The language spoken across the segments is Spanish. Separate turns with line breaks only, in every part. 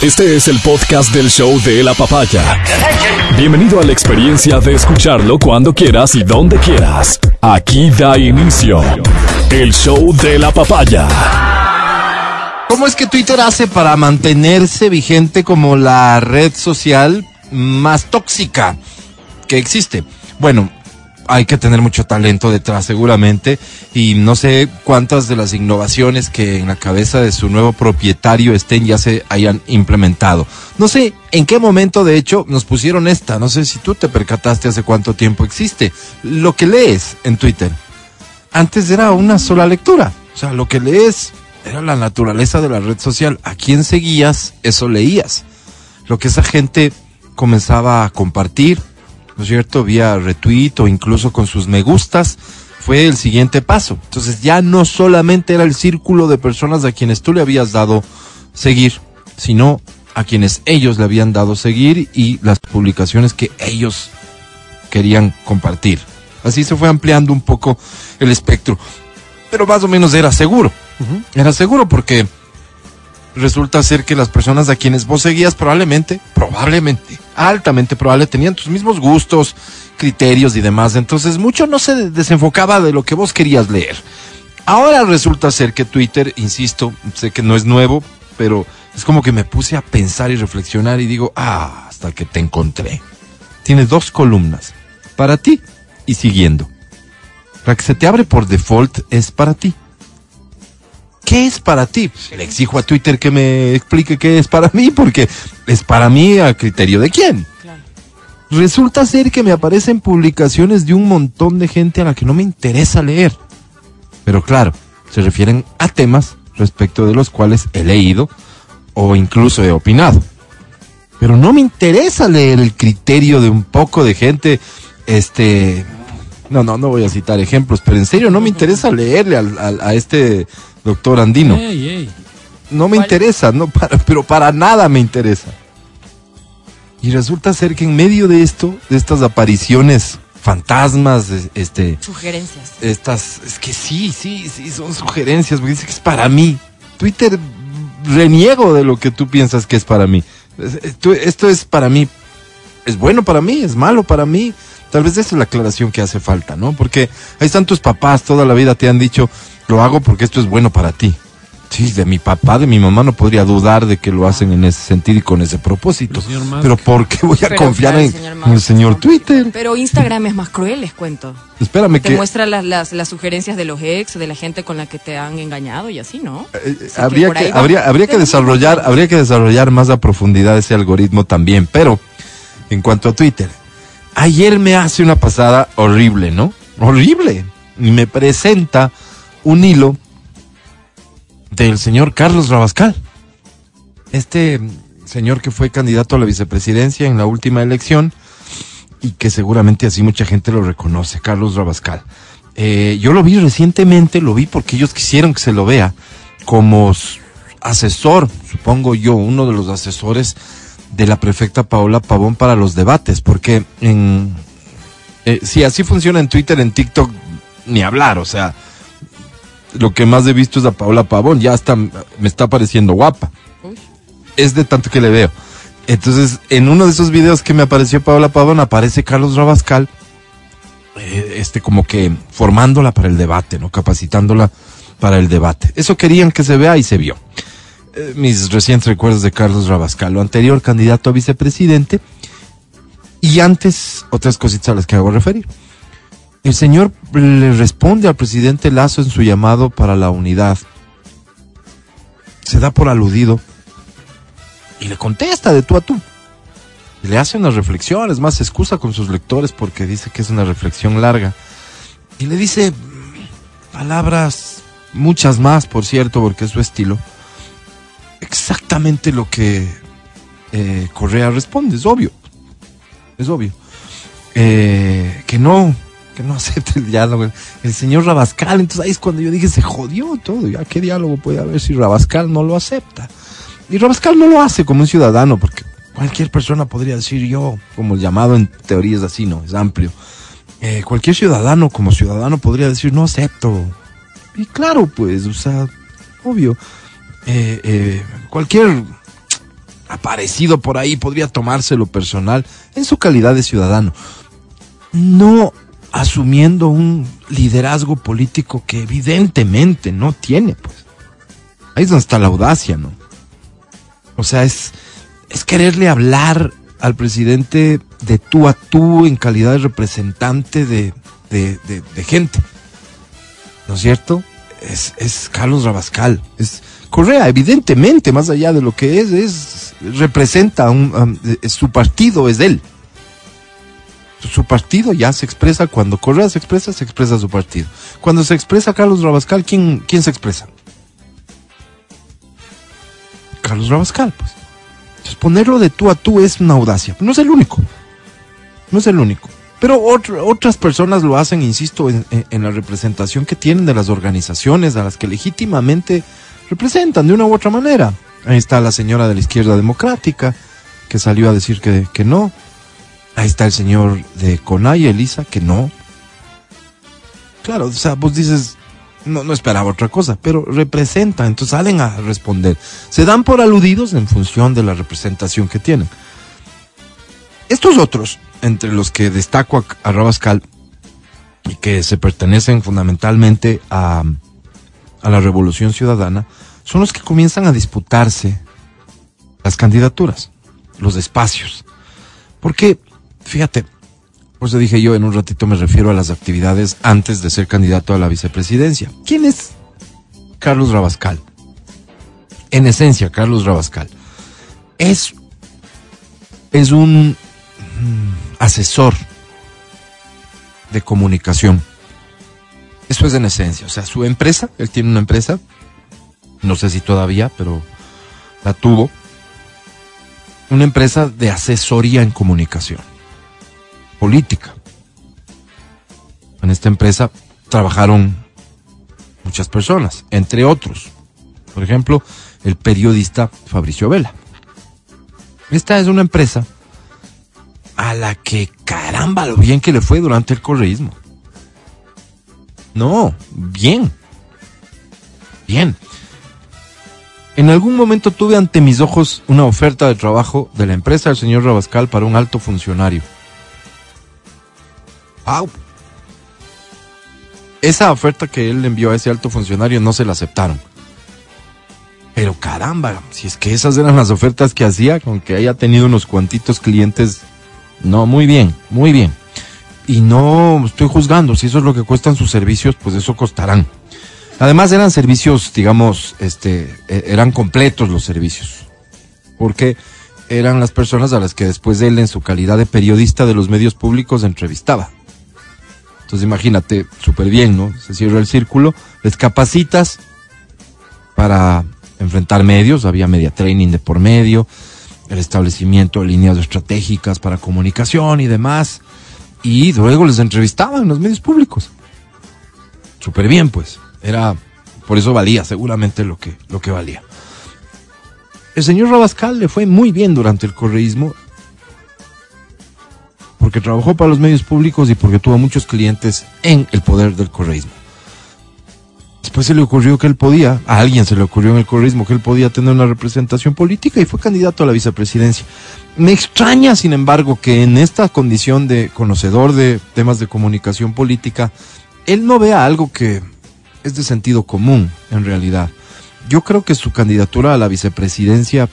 Este es el podcast del show de la papaya. Bienvenido a la experiencia de escucharlo cuando quieras y donde quieras. Aquí da inicio el show de la papaya.
¿Cómo es que Twitter hace para mantenerse vigente como la red social más tóxica que existe? Bueno, hay que tener mucho talento detrás seguramente y no sé cuántas de las innovaciones que en la cabeza de su nuevo propietario estén ya se hayan implementado. No sé en qué momento de hecho nos pusieron esta, no sé si tú te percataste hace cuánto tiempo existe. Lo que lees en Twitter, antes era una sola lectura, o sea, lo que lees era la naturaleza de la red social, a quién seguías, eso leías. Lo que esa gente comenzaba a compartir, ¿no es cierto? Vía retweet o incluso con sus me gustas, fue el siguiente paso. Entonces ya no solamente era el círculo de personas a quienes tú le habías dado seguir, sino a quienes ellos le habían dado seguir y las publicaciones que ellos querían compartir. Así se fue ampliando un poco el espectro. Pero más o menos era seguro. Era seguro porque resulta ser que las personas a quienes vos seguías probablemente, probablemente, altamente probable, tenían tus mismos gustos, criterios y demás. Entonces mucho no se desenfocaba de lo que vos querías leer. Ahora resulta ser que Twitter, insisto, sé que no es nuevo, pero es como que me puse a pensar y reflexionar y digo, ah, hasta que te encontré. Tiene dos columnas, para ti y siguiendo. La que se te abre por default es para ti. ¿Qué es para ti? Le exijo a Twitter que me explique qué es para mí, porque es para mí a criterio de quién. Resulta ser que me aparecen publicaciones de un montón de gente a la que no me interesa leer. Pero claro, se refieren a temas respecto de los cuales he leído o incluso he opinado. Pero no me interesa leer el criterio de un poco de gente, este, no, no, no voy a citar ejemplos, pero en serio no me interesa leerle al, al- a este doctor Andino.
Ey, ey.
No me interesa, no para, pero para nada me interesa. Y resulta ser que en medio de esto, de estas apariciones fantasmas, es- este,
Sugerencias.
estas, es que sí, sí, sí, son sugerencias, porque dice que es para mí. Twitter reniego de lo que tú piensas que es para mí. Es- Esto, esto es para mí, es bueno para mí, es malo para mí. Tal vez esa es la aclaración que hace falta, ¿no? Porque ahí están tus papás, toda la vida te han dicho, lo hago porque esto es bueno para ti. Sí, de mi papá, de mi mamá no podría dudar de que lo hacen en ese sentido y con ese propósito. Pero ¿por qué voy a
Pero
confiar
claro,
en,
señor
en el señor
¿no?
Twitter?
Pero Instagram es más cruel, les cuento.
Espérame
Te
que...
muestra las, las, las sugerencias de los ex, de la gente con la que te han engañado y así, ¿no?
Eh,
Así que
habría que, habría, habría que desarrollar, habría que desarrollar más a profundidad ese algoritmo también. Pero, en cuanto a Twitter, ayer me hace una pasada horrible, ¿no? Horrible. Y me presenta un hilo del señor Carlos Rabascal. Este señor que fue candidato a la vicepresidencia en la última elección y que seguramente así mucha gente lo reconoce, Carlos Rabascal. Eh, yo lo vi recientemente, lo vi porque ellos quisieron que se lo vea como asesor, supongo yo, uno de los asesores de la prefecta Paola Pavón para los debates, porque en, eh, si así funciona en Twitter, en TikTok, ni hablar, o sea, lo que más he visto es a Paola Pavón, ya hasta m- me está pareciendo guapa.
Uy.
Es de tanto que le veo. Entonces, en uno de esos videos que me apareció Paola Pavón, aparece Carlos Rabascal, eh, este, como que formándola para el debate, ¿no? Capacitándola para el debate. Eso querían que se vea y se vio. Eh, mis recientes recuerdos de Carlos Rabascal, lo anterior candidato a vicepresidente, y antes otras cositas a las que hago referir. El señor le responde al presidente Lazo en su llamado para la unidad. Se da por aludido y le contesta de tú a tú. Le hace unas reflexiones, más excusa con sus lectores porque dice que es una reflexión larga. Y le dice mm, palabras, muchas más, por cierto, porque es su estilo. Exactamente lo que eh, Correa responde, es obvio. Es obvio. Eh, que no, que no acepte el diálogo. El señor Rabascal, entonces ahí es cuando yo dije, se jodió todo. ¿Ya qué diálogo puede haber si Rabascal no lo acepta? Y Rabascal no lo hace como un ciudadano, porque cualquier persona podría decir yo, como el llamado en teorías así, ¿no? Es amplio. Eh, cualquier ciudadano como ciudadano podría decir no acepto. Y claro, pues, o sea, obvio. Eh, eh, cualquier aparecido por ahí podría tomárselo personal en su calidad de ciudadano. No asumiendo un liderazgo político que evidentemente no tiene, pues. Ahí es donde está la audacia, ¿no? O sea, es, es quererle hablar al presidente de tú a tú en calidad de representante de, de, de, gente. ¿No es cierto? Es, es Carlos Rabascal. Es Correa, evidentemente, más allá de lo que es, es representa un, um, su partido, es él. Su partido ya se expresa, cuando Correa se expresa, se expresa su partido. Cuando se expresa Carlos Rabascal, ¿quién, quién se expresa? Carlos Rabascal, pues. Entonces ponerlo de tú a tú es una audacia. No es el único. No es el único. Pero otras personas lo hacen, insisto, en, la representación que tienen de las organizaciones a las que legítimamente representan de una u otra manera. Ahí está la señora de la izquierda democrática, que salió a decir que, que no. Ahí está el señor de Conay, Elisa, que no. Claro, o sea, vos dices, no, no esperaba otra cosa, pero representan, entonces salen a responder. Se dan por aludidos en función de la representación que tienen. Estos otros, entre los que destaco a, Rabascal, y que se pertenecen fundamentalmente a, a la Revolución Ciudadana, son los que comienzan a disputarse las candidaturas, los espacios. Porque Fíjate, por eso dije yo, en un ratito me refiero a las actividades antes de ser candidato a la vicepresidencia. ¿Quién es Carlos Rabascal? En esencia, Carlos Rabascal es, es un mm, asesor de comunicación. Eso es en esencia. O sea, su empresa, él tiene una empresa, no sé si todavía, pero la tuvo. Una empresa de asesoría en comunicación política. En esta empresa trabajaron muchas personas, entre otros, por ejemplo, el periodista Fabricio Vela. Esta es una empresa a la que caramba lo bien que le fue durante el correísmo. No, bien. Bien. En algún momento tuve ante mis ojos una oferta de trabajo de la empresa del señor Rabascal para un alto funcionario esa oferta que él envió a ese alto funcionario no se la aceptaron. Pero caramba, si es que esas eran las ofertas que hacía, con que haya tenido unos cuantitos clientes, no, muy bien, muy bien. Y no estoy juzgando, si eso es lo que cuestan sus servicios, pues eso costarán. Además eran servicios, digamos, este, e, eran completos los servicios. Porque eran las personas a las que después de él, en su calidad de periodista de los medios públicos, entrevistaba. Entonces imagínate, súper bien, ¿no? Se cierra el círculo, les capacitas para enfrentar medios, había media training de por medio, el establecimiento de líneas estratégicas para comunicación y demás, y luego les entrevistaban en los medios públicos. Súper bien, pues. Era, por eso valía seguramente lo que, lo que valía. El señor Rabascal le fue muy bien durante el correísmo porque trabajó para los medios públicos y porque tuvo muchos clientes en el poder del correísmo. Después se le ocurrió que él podía, a alguien se le ocurrió en el correísmo que él podía tener una representación política y fue candidato a la vicepresidencia. Me extraña, sin embargo, que en esta condición de conocedor de temas de comunicación política, él no vea algo que es de sentido común, en realidad. Yo creo que su candidatura a la vicepresidencia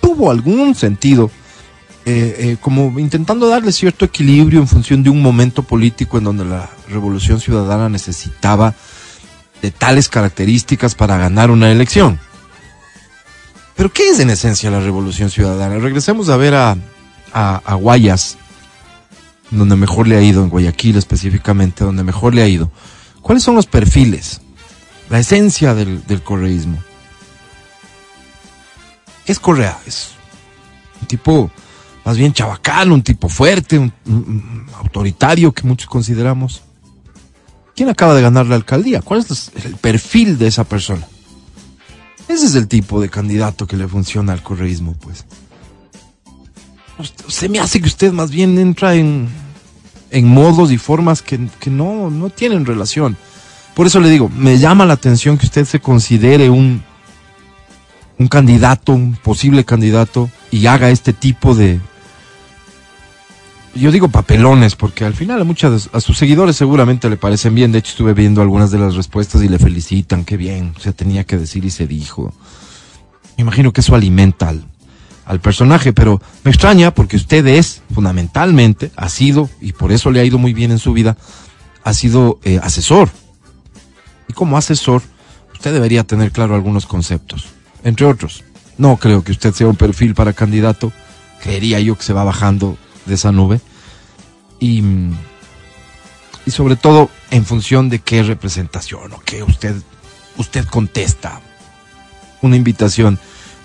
tuvo algún sentido eh, eh, como intentando darle cierto equilibrio en función de un momento político en donde la revolución ciudadana necesitaba de tales características para ganar una elección. Pero ¿qué es en esencia la revolución ciudadana? Regresemos a ver a, a, Guayas, donde mejor le ha ido, en Guayaquil específicamente, donde mejor le ha ido. ¿Cuáles son los perfiles? La esencia del, del correísmo. Es Correa, es un tipo más bien chabacal, un tipo fuerte, un, autoritario que muchos consideramos. ¿Quién acaba de ganar la alcaldía? ¿Cuál es el perfil de esa persona? Ese es el tipo de candidato que le funciona al correísmo, pues. Se me hace que usted más bien entra en, en modos y formas que, que no, no tienen relación. Por eso le digo, me llama la atención que usted se considere un, un candidato, un posible candidato, y haga este tipo de, yo digo papelones, porque al final a muchas a sus seguidores seguramente le parecen bien. De hecho, estuve viendo algunas de las respuestas y le felicitan, qué bien, se tenía que decir y se dijo. Me imagino que eso alimenta al, al personaje, pero me extraña porque usted es, fundamentalmente, ha sido, y por eso le ha ido muy bien en su vida, ha sido eh, asesor. Y como asesor, usted debería tener claro algunos conceptos, entre otros. No creo que usted sea un perfil para candidato, creería yo que se va bajando de esa nube. Y, y sobre todo en función de qué representación o qué usted, usted contesta. Una invitación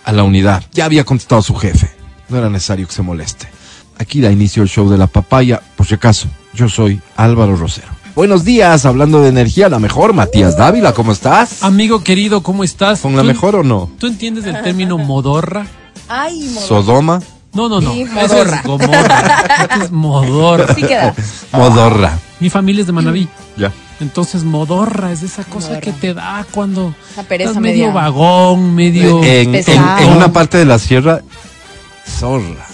a la unidad. Ya había contestado su jefe. No era necesario que se moleste. Aquí da inicio el show de la papaya. Por si acaso, yo soy Álvaro Rosero. Buenos días, hablando de energía, la mejor, Matías Dávila, ¿cómo estás?
Amigo querido, ¿cómo estás?
¿Con la
¿Tú-
mejor o no?
¿Tú entiendes el término modorra?
Ay, modo.
Sodoma,
No, no, no.
Sí,
Eso
modorra.
es gomorra. Eso es modorra.
Sí queda.
Modorra.
Mi familia es de Manaví.
Ya.
Entonces, modorra es esa cosa
Modorra.
que te da cuando
pereza
estás medio
media.
vagón, medio...
En, en-
pesado.
en una parte de la sierra, zorra.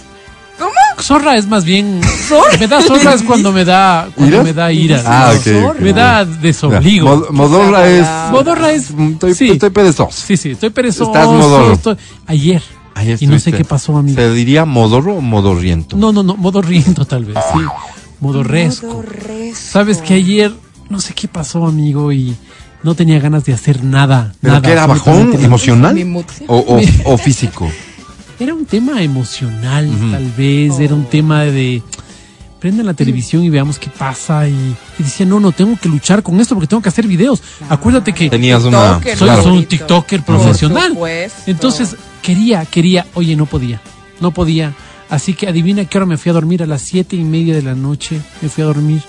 Zorra es más bien... Me da zorra es cuando me da, cuando
¿Ira?
me da ira.
Ah,
¿no?
ok, ok.
Me da desobligo.
Mod- modorra es.
Modorra es...
Estoy,
sí.
estoy perezoso.
Sí, sí, estoy perezoso.
Estás modorro.
estoy- Ayer.
Ahí
Y no sé qué pasó, amigo.
¿Se diría modorro o modorriento?
No, no, no, modorriento tal vez, sí. Modorresco.
Modorresco.
Sabes que ayer no sé qué pasó, amigo, y no tenía ganas de hacer nada.
¿Pero
nada,
qué era bajón emocional? O, o, o físico?
Era un tema emocional, tal vez. Era un tema de. Prendan la televisión y veamos qué pasa. Y, y decía, no, no, tengo que luchar con esto porque tengo que hacer videos. Acuérdate que
Tenías una.
Soy,
claro.
soy un. TikToker profesional. Entonces, quería, quería. Oye, no podía. No podía. Así que adivina qué hora me fui a dormir. A las siete y media de la noche me fui a dormir.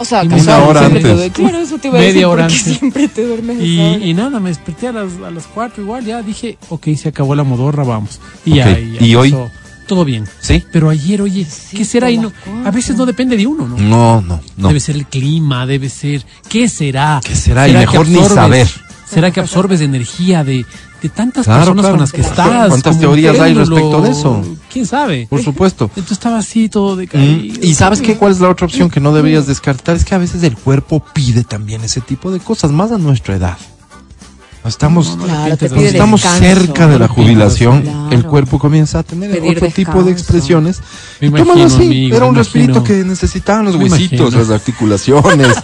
O sea,
y una
hora
te
antes.
Claro, eso te iba a
Media
decir,
hora antes.
siempre te duermes.
Y, y nada, me desperté a las, a las 4 igual, ya dije, ok, se acabó la modorra, vamos. Y
Ok,
ya, y ya
¿y hoy?
pasó. Todo bien.
¿Sí?
Pero ayer, oye,
Sí,
¿qué será? Y no, a veces no depende de uno, ¿no?
No, no, no.
Debe ser el clima, debe ser. ¿Qué será?
¿Qué será? Y
que
mejor ni saber.
¿Será que absorbes energía de, de tantas
Claro,
personas
claro.
con las que
¿Cuántas-
estás?
cuántas teorías hay respecto de eso?
¿Quién sabe?
Por supuesto.
Entonces estaba así todo
Mm,
decaído.
Y sabes qué, cuál es la otra opción que no deberías descartar es que a veces el cuerpo pide también ese tipo de cosas, más a nuestra edad. Estamos,
No, no,
Claro,
cuando estamos
descanso.
cerca de la jubilación,
Claro.
el cuerpo comienza a tener
Pedir
otro tipo de
descanso.
expresiones.
Me
tómalo
imagino,
así,
amigo,
era un respirito que necesitaban los huesitos, las articulaciones.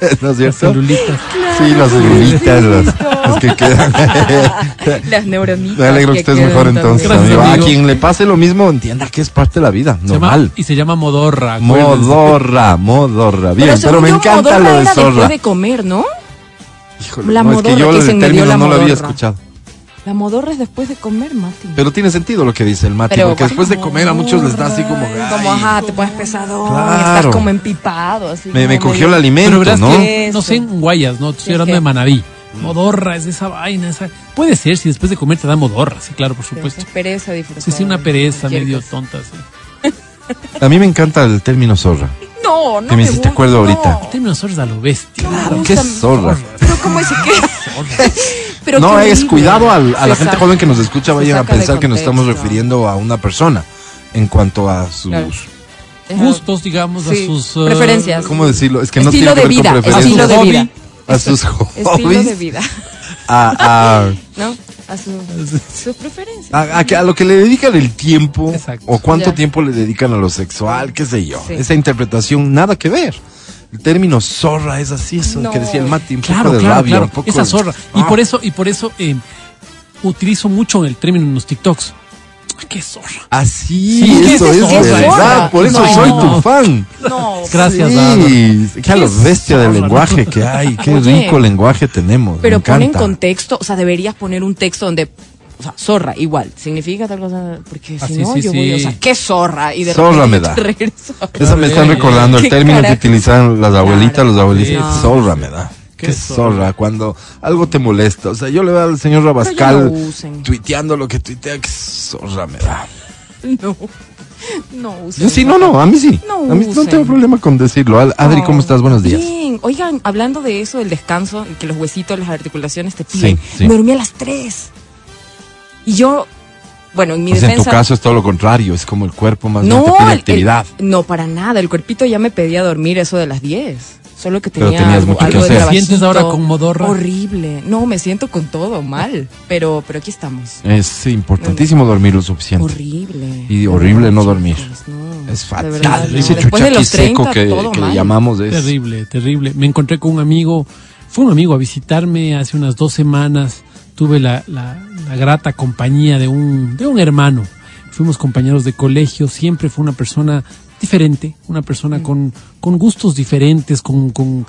¿No es
Las
cierto?
celulitas.
Sí, las celulitas, las, las que quedan.
Las neuronitas.
Me alegro que estés
quedan
mejor
también.
entonces,
Gracias,
amigo. A
amigo.
quien le pase lo mismo, entienda que es parte de la vida,
Se llama-
normal.
y se llama modorra.
Modorra, modorra. Bien, pero,
según
me encanta
modorra
lo de zorra.
de comer, ¿no?
Híjole,
La
no, es que
modorra,
yo
que
el término
la
no lo había
modorra.
escuchado.
La modorra es después de comer, Mati.
Pero tiene sentido lo que dice el Mati,
Pero,
porque después de comer a muchos les da así como...
Como,
ay,
ajá, te pones pesadón,
Claro.
estás como empipado, así.
me, me
como
cogió el alimento,
Pero
¿no?
que, no sé, en Guayas, ¿no? Te Estoy
Es
hablando de Manaví. Modorra es esa vaina, esa... Puede ser, si después de comer te da modorra, sí, claro, por supuesto.
Es pereza disfrutar.
Sí, sí, una pereza medio tonta, sí.
A mí me encanta el término zorra.
No, no.
Que me hiciste acuerdo ahorita.
no.
Términos zorras a lo bestia.
Claro,
¿Qué es zorra?
Pero ¿cómo es que? Pero
No, es cuidado al- a la gente joven que nos escucha, vayan a pensar que nos estamos refiriendo a una persona en cuanto a sus...
Claro.
Gustos, digamos,
Sí,
a sus... eh,
preferencias.
¿Cómo decirlo? Es que no
Estilo
tiene que
de
ver con
vida,
preferencias.
estilo de vida.
A sus
Estilo de
hobbies,
vida,
a, a,
¿no? A su, sus preferencias.
a, a que- a lo que le dedican el tiempo
Exacto.
o cuánto
Ya.
tiempo le dedican a lo sexual, qué sé yo.
Sí.
Esa interpretación, nada que ver. El término zorra es así, eso
No.
que decía el Mati, un
Claro,
poco de
claro,
rabia,
claro.
un poco
Esa
de-.
Y
Ah,
por eso, y por eso eh, utilizo mucho el término en los TikToks. ¡Qué zorra!
Así,
Sí,
eso
¿qué
es verdad, por eso
No.
soy tu fan.
No.
Gracias.
Sí, que a lo
¿Qué
bestia del lenguaje que hay, qué
Oye,
rico lenguaje tenemos.
Pero pon en contexto, o sea, deberías poner un texto donde, o sea, zorra, igual, significa tal cosa, porque
Ah,
si
sí,
no,
sí,
yo voy, o sea, ¿qué zorra? Y de
Zorra
repente
me da.
regreso.
Esa me están
Qué
recordando el
qué
término que
carajo.
utilizaban las abuelitas, los abuelitos.
No.
Zorra me da. Qué,
Qué
zorra,
zorra.
cuando algo te molesta. O sea, yo le veo al señor Rabascal
no
tuiteando lo que tuitea, qué zorra me da.
No, no usen.
Yo sí, no, no, a mí sí.
No
a mí no tengo problema con decirlo. Adri,
No.
¿cómo estás? Buenos días.
Bien, oigan, hablando de eso, del descanso, que los huesitos, las articulaciones te piden,
Sí, sí.
me dormí a las 3. Y yo, bueno, en mi
Pues en tu
defensa...
caso es todo lo contrario, es como el cuerpo más bien
no,
te pide
el- el-
actividad.
no, para nada. El cuerpito ya me pedía dormir eso de las 10. Solo que
Pero
tenía
tenías
algo,
mucho que
algo de
hacer.
¿Te sientes ahora con modorra?
Horrible. No, me siento con todo mal. Pero, pero aquí estamos.
Es importantísimo dormir lo suficiente.
Horrible.
Y horrible no dormir.
chicos, no.
Es
De
fatal.
verdad, no.
Ese
Después de
chuchaqui
los 30,
seco que, que le llamamos es
Terrible, terrible. Me encontré con un amigo, fue un amigo a visitarme hace unas dos semanas. Tuve la, la- la grata compañía de un, de un hermano. Fuimos compañeros de colegio, siempre fue una persona diferente, una persona
Mm.
con, con gustos diferentes, con, con,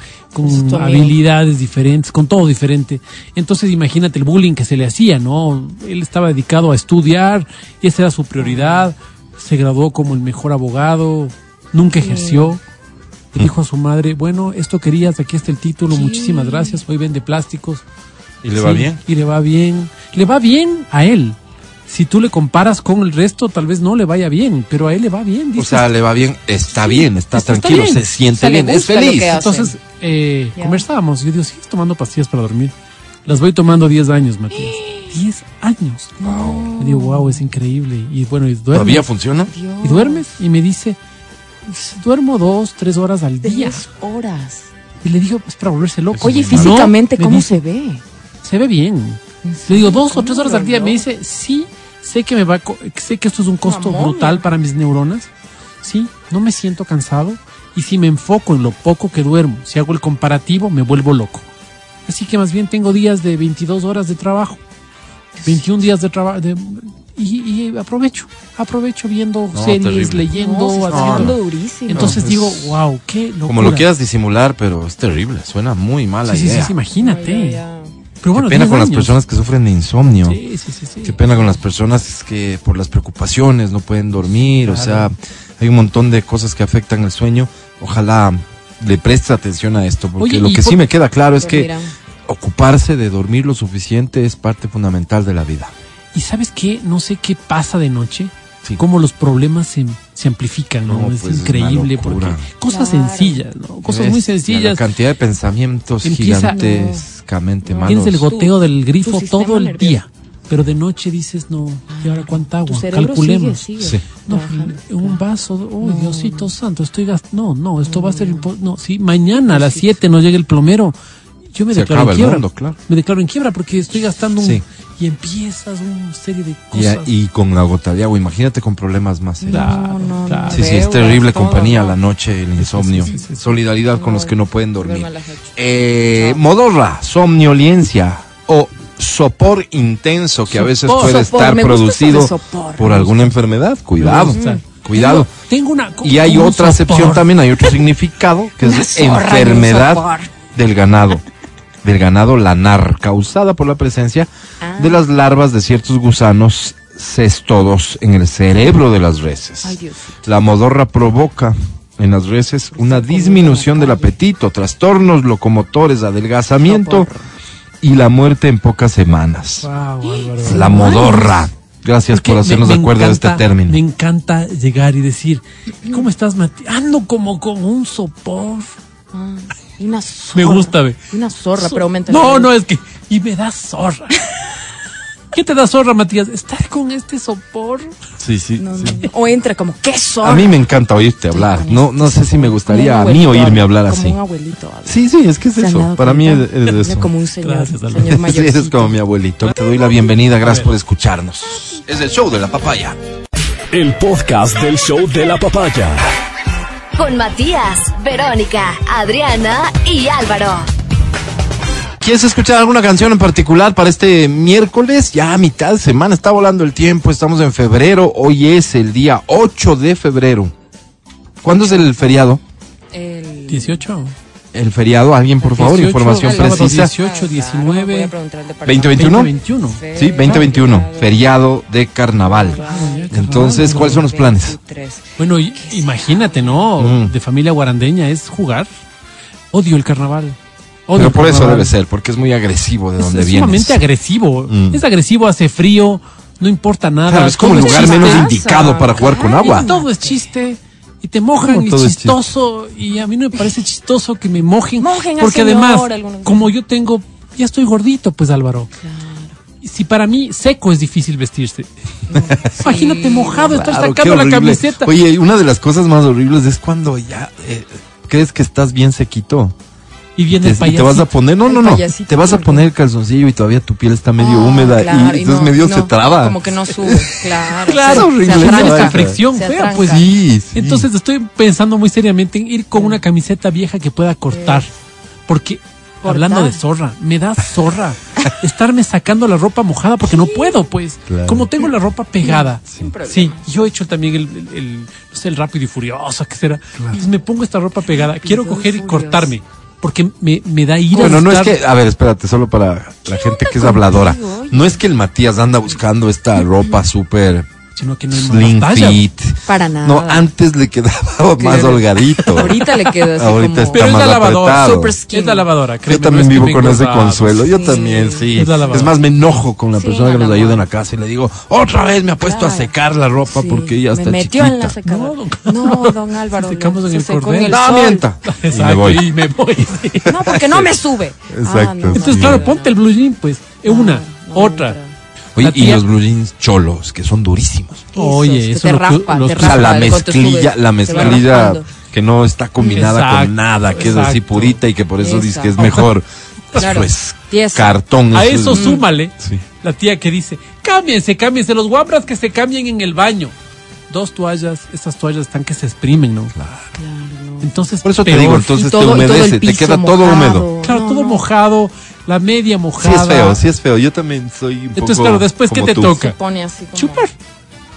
habilidades diferentes, con todo diferente. Entonces imagínate el bullying que se le hacía, ¿no? Él estaba dedicado a estudiar y esa era su prioridad. Se graduó como el mejor abogado, nunca ejerció. Le dijo a su madre, bueno, esto querías, aquí está el título, muchísimas gracias, hoy vende plásticos.
y le va bien.
Y le va bien. Le va bien a él. Si tú le comparas con el resto, tal vez no le vaya bien, pero a él le va bien.
O sea, le va bien, está bien, está, tranquilo,
bien.
se siente
O sea,
bien, es feliz.
Entonces, eh, conversábamos. Yo digo, ¿sigues tomando pastillas para dormir? Las voy tomando 10 años, Matías. 10 años. Le digo, wow, es increíble. Y bueno, y duermes.
¿Todavía funciona?
Dios.
Y duermes. Y me dice, duermo dos, tres horas al día.
10 horas.
Y le digo, es para volverse loco.
Oye, físicamente,
me
¿cómo
dice,
se ve?
se ve bien. Le digo dos o tres horas al día. Me dice, sí, sé que me va, sé que esto es un costo
momia.
brutal para mis neuronas. Sí, no me siento cansado. Y si me enfoco en lo poco que duermo, si hago el comparativo, me vuelvo loco. Así que más bien tengo días de 22 horas de trabajo, 21 días de trabajo, y, y aprovecho, aprovecho viendo
No,
series,
terrible.
leyendo,
No,
haciendo.
durísimo.
Entonces
No,
digo, wow, qué locura.
Como lo quieras disimular, pero es terrible, suena muy mala
Sí, sí, sí, imagínate.
Ya.
Pero bueno,
Qué pena
10
con las personas que sufren de insomnio.
Sí, sí, sí, sí.
Qué pena con las personas que por las preocupaciones no pueden dormir, o sea, hay un montón de cosas que afectan el sueño. Ojalá le preste atención a esto, porque
Oye,
lo que
por-
sí me queda claro es
Pues
que ocuparse de dormir lo suficiente es parte fundamental de la vida.
Y sabes qué, no sé qué pasa de noche,
Sí.
cómo los problemas se, se amplifican, ¿no?
No,
es
pues, es
increíble porque cosas
Claro.
sencillas, ¿no? Cosas muy
La
sencillas.
cantidad de pensamientos
Empieza-
gigantescamente
No.
malos.
Tienes el goteo del grifo todo el
nervioso.
día, pero de noche dices, no, ¿y ahora cuánta agua? Calculemos.
sigue,
Sí.
sigue
No,
trabajando.
un vaso, oh
No.
Diosito santo, estoy gastando. No, no, esto va a ser No, si mañana a las 7 no llega el plomero, yo me
Se
declaro
acaba
en
el
quiebra.
mundo, claro.
Me declaro en quiebra porque estoy gastando un. Y empiezas una serie de
Y,
cosas.
y con la gota de agua, imagínate con problemas más serios.
Claro,
No, no,
claro.
no.
Sí, sí, es terrible
todo,
compañía
¿no?
la noche, el insomnio.
sí, sí, sí.
Solidaridad con los que no pueden dormir. Eh, modorra, somnolencia o sopor intenso que a veces puede
Sopor,
estar producido
sopor.
por alguna enfermedad. Cuidado, cuidado.
Tengo, tengo una.
Y hay otra acepción también, hay otro significado, que es enfermedad del ganado, del ganado lanar, causada por la presencia
Ah.
de las larvas de ciertos gusanos cestodos en el cerebro de las reses.
Ay, Dios.
La modorra provoca en las reses una disminución del apetito, trastornos locomotores, adelgazamiento y la muerte en pocas semanas.
Wow.
La modorra. Gracias
Porque
por hacernos
me-
de
me
acuerdo de este término.
Me encanta llegar y decir, ¿cómo estás, Mati? Ando como con un sopor.
Y una zorra.
Me gusta, ve.
Una zorra, pero aumenta.
No, no, es que. Y me da zorra. ¿Qué te da zorra, Matías? Estar con este sopor.
Sí, sí,
No,
sí.
no, no. O entra como, ¿qué zorra?
A mí me encanta oírte hablar. No, no sé si me gustaría a
Como
mí oírme hablar
como
así.
un abuelito. habla.
Sí, sí, es que es eso. Para mí es, es eso.
Como un señor,
Gracias,
señor
Sí,
mayor.
eres como mi abuelito. Te doy la bienvenida, gracias por escucharnos. Es el show de la papaya.
El podcast del show de la papaya.
Con Matías, Verónica, Adriana y Álvaro.
¿Quieres escuchar alguna canción en particular para este miércoles? Ya a mitad de semana, está volando el tiempo, estamos en febrero, hoy es el día 8 de febrero. ¿Cuándo es el feriado?
El...
18.
El feriado, alguien por favor,
18,
información precisa.
18, 19,
Voy a preguntar al departamento.
2021.
2021.
Sí, 2021, feriado de carnaval. Entonces, ¿cuáles son los planes?
23.
Bueno, y- imagínate, ¿no?
Mm.
De familia guarandeña es jugar. Odio el carnaval. Odio
Pero por eso debe ser, porque es muy agresivo de
Es,
donde
es
vienes.
sumamente agresivo.
Mm.
Es agresivo, hace frío, no importa nada.
Claro, es como el lugar
chiste.
menos indicado para jugar con agua.
Y todo es chiste. Y te mojan
¿Cómo
y chistoso. Y a mí no me parece chistoso que me mojen. Porque además,
algunos.
como yo tengo, ya estoy gordito, pues Álvaro. si para mí seco es difícil vestirse. Imagínate mojado, estás
Claro, qué
sacando la camiseta.
Oye, una de las cosas más horribles es cuando ya eh, crees que estás bien sequito.
Y viene
Te,
el
y te
payasito.
vas a poner, no, no, no,
payasito,
te vas a poner el calzoncillo y todavía tu piel está medio
Ah,
húmeda
claro,
y entonces
no,
medio
no,
se traba.
Como que no sube, claro.
Claro,
se-
horrible
se
vaina.
fricción
Se
fea, pues.
Sí, sí.
Entonces estoy pensando muy seriamente en ir con una camiseta vieja que pueda cortar. Porque, hablando de zorra, me da zorra estarme sacando la ropa mojada porque no puedo, pues.
Claro.
Como tengo la ropa pegada.
Sin problema.
Sí, yo he hecho también el, el- el, no sé, el rápido y furioso, ¿qué será? Y me pongo esta ropa pegada. Quiero coger y
furioso.
cortarme. Porque me, me da ira.
Bueno, no es que, a ver, espérate, solo para la gente que es habladora. No es que el Matías anda buscando esta ropa súper
Sino que no hay
slim
más.
Para nada.
No, antes le quedaba más holgadito.
Ahorita le queda así
Ahorita
como...
está
Pero es la lavadora,
super.
Es la lavadora,
Yo
créeme,
también vivo con ese consuelo. Yo también, sí.
Es la lavadora.
Es más, me enojo con la
Sí,
persona que
la
nos ayuda en la casa y le digo, otra vez me ha puesto a secar la ropa
Sí,
porque ya está
Me metió
chiquita.
en la secadora.
No,
No,
don-
Álvaro.
Se secamos en el cordel.
el
No, mienta. Y
Exacto,
me voy.
y me voy.
No, porque no me sube.
Exacto.
Ah, no,
Entonces, claro, ponte el blue jean, pues. Es una, otra.
Oye, y los blue jeans cholos, que son durísimos.
Oye, eso
te
que-
raspa,
los
te
que-
O sea, la mezclilla, la mezclilla que no está combinada
Exacto,
con nada, que es así purita y que por eso dice que es mejor.
Claro.
Pues
Tiesa.
cartón.
A
es-
eso súmale
Sí.
la tía que dice, cámbiense, cámbiense, los guambras que se cambien en el baño. Dos toallas, estas toallas están que se exprimen, ¿no?
Claro.
Entonces,
Por eso te digo, entonces te humedece, te queda todo
mojado.
húmedo.
Claro,
No,
todo
no.
mojado, la media
Sí
mojada.
es feo, sí es feo. Yo también soy un
Entonces,
poco
claro, después, ¿qué te
tú.
toca?
Se pone así como...
Chupar.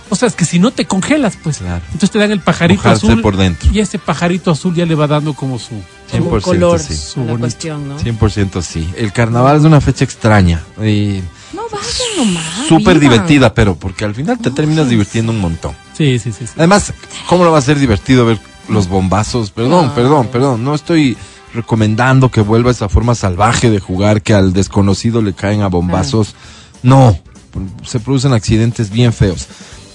O sea, es que si no te congelas, pues.
Claro.
Entonces te dan el pajarito
Mojarse
azul.
por dentro.
Y ese pajarito azul ya le va dando como su.
como
100%
color
sí.
Su
la cuestión, ¿no?
100% sí. El carnaval es una fecha extraña. y
No, vayan nomás.
Súper divertida, pero porque al final te terminas divirtiendo un montón.
Sí, sí, sí. sí.
Además, ¿cómo no va a ser divertido ver los bombazos? Perdón,
No.
perdón, perdón. No estoy recomendando que vuelva esa forma salvaje de jugar que al desconocido le caen a bombazos. No, se producen accidentes bien feos.